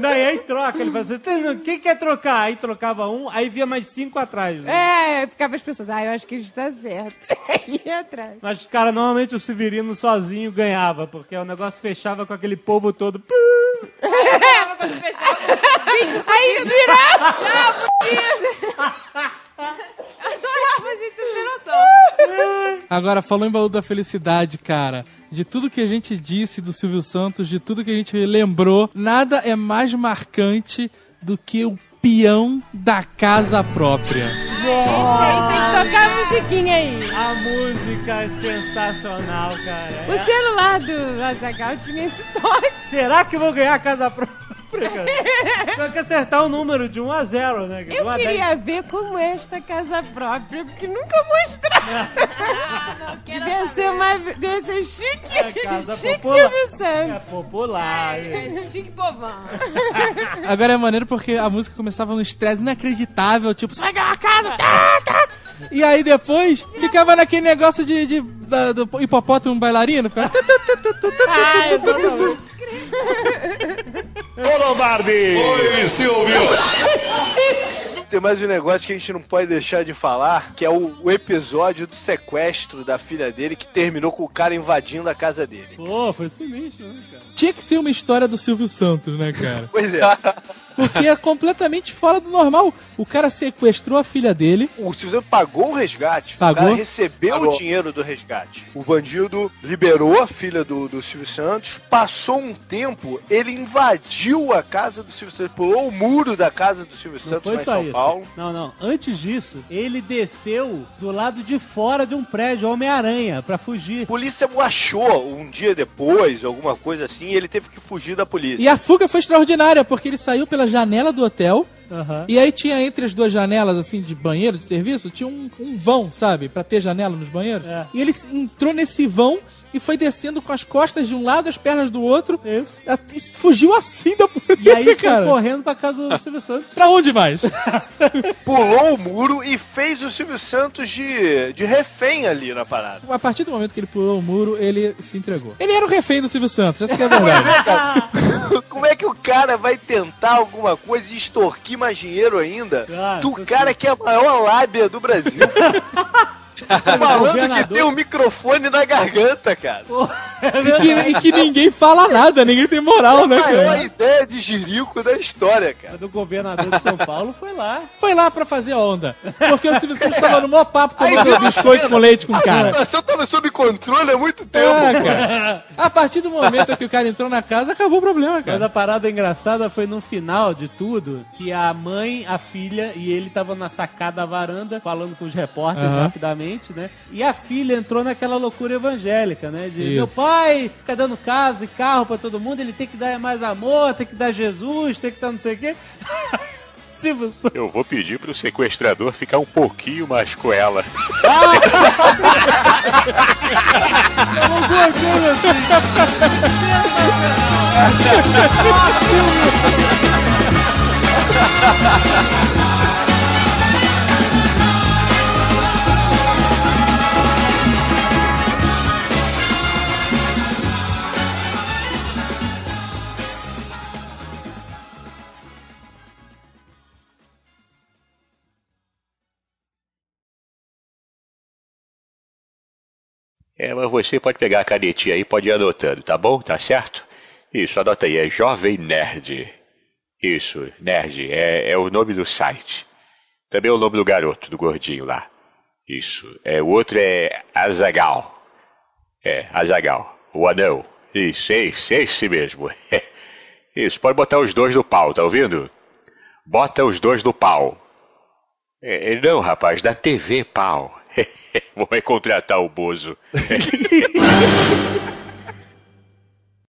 Não, e aí troca. Ele fala assim: "Tem- quem quer trocar? Aí trocava um, aí via mais cinco atrás. Né?
É, ficava as pessoas, ah, eu acho que isso tá certo. Aí ia atrás.
Mas, cara, normalmente o Severino sozinho ganhava, porque o negócio fechava com aquele povo todo.
Tava quando fechava. Gente,
Aí girava.
tchau. Adorava, gente, você tem noção.
Agora, falou em baú da felicidade, cara. De tudo que a gente disse do Silvio Santos, de tudo que a gente lembrou, nada é mais marcante do que o peão da casa própria.
Aí tem que tocar a musiquinha aí.
A música é sensacional, cara.
O celular do Azagal tinha esse toque.
Será que eu vou ganhar a casa própria? Cara? Tem que acertar o número de 1 a 0, né? De
Eu
1 a 10.
queria ver como é esta casa própria, porque nunca mostraram. Devia ser mais. Devia ser chique.
casa
chique
popular.
Silvio
É
Santos.
popular.
É chique povão.
Agora é maneiro porque a música começava num estresse inacreditável, tipo, você vai ganhar uma casa, tá, tá. E aí depois ficava naquele negócio de, de da, do hipopótamo bailarino. Ficava... Ah,
Ô Lombardi!
Oi, Silvio!
Tem mais um negócio que a gente não pode deixar de falar, que é o, o episódio do sequestro da filha dele que terminou com o cara invadindo a casa dele.
Pô, foi sinistro, né, cara?
Tinha que ser uma história do Silvio Santos, né, cara?
pois é.
Porque é completamente fora do normal. O cara sequestrou a filha dele.
O Silvio pagou o resgate.
Pagou?
O cara recebeu
Pagou.
o dinheiro do resgate. O bandido liberou a filha do, do Silvio Santos. Passou um tempo, ele invadiu a casa do Silvio Santos. Pulou o muro da casa do Silvio
Não
Santos
foi
lá em
só
São
isso.
Paulo.
Não, não. Antes disso, ele desceu do lado de fora de um prédio, Homem-Aranha, pra fugir.
A polícia o achou um dia depois, alguma coisa assim, e ele teve que fugir da polícia.
E a fuga foi extraordinária, porque ele saiu pela janela do hotel.
Aham.
E aí tinha entre as duas janelas, assim, de banheiro, de serviço, tinha um, um vão, sabe? Pra ter janela nos banheiros.
É.
E ele entrou nesse vão e foi descendo com as costas de um lado, as pernas do outro.
Isso.
Até- Fugiu assim da polícia,
E aí foi
cara.
correndo pra casa do Silvio Santos.
Pra onde mais?
Pulou o muro e fez o Silvio Santos de, de refém ali na parada.
A partir do momento que ele pulou o muro, ele se entregou. Ele era o refém do Silvio Santos, essa que é a verdade.
Como é que o cara vai tentar alguma coisa e extorquir mais dinheiro ainda
Ah,
do cara que é a maior lábia do Brasil? Falando que
governador.
tem um microfone na garganta, cara.
e, que, e que ninguém fala nada, ninguém tem moral, né,
a maior
cara?
ideia de jirico da história, cara.
A do governador de São Paulo foi lá.
Foi lá pra fazer onda. Porque o Silvio Santos tava no maior papo
Aí
tomando
viu a
biscoito
cena.
com leite com o
A
cara.
situação tava sob controle há muito tempo.
É, cara. A partir do momento que o cara entrou na casa, acabou o problema,
Mas
cara.
a parada engraçada foi no final de tudo que a mãe, a filha e ele estavam na sacada da varanda falando com os repórteres
Aham.
rapidamente, né? E a filha entrou naquela loucura evangélica, né? De
Isso.
meu pai fica dando casa e carro pra todo mundo, ele tem que dar mais amor, tem que dar Jesus, tem que dar não sei o quê. Santos.
Eu vou pedir pro sequestrador ficar um pouquinho mais com ela. É, mas você pode pegar a canetinha aí pode ir anotando, tá bom? Tá certo? Isso, anota aí, é Jovem Nerd. Isso, Nerd, é, é o nome do site. Também é o nome do garoto, do gordinho lá. Isso, é, o outro é Azagal. É, Azagal, o anão. Isso, esse, esse mesmo. Isso, pode botar os dois no pau, tá ouvindo? Bota os dois no pau. É, não, rapaz, da TV, pau. Vou contratar o Bozo.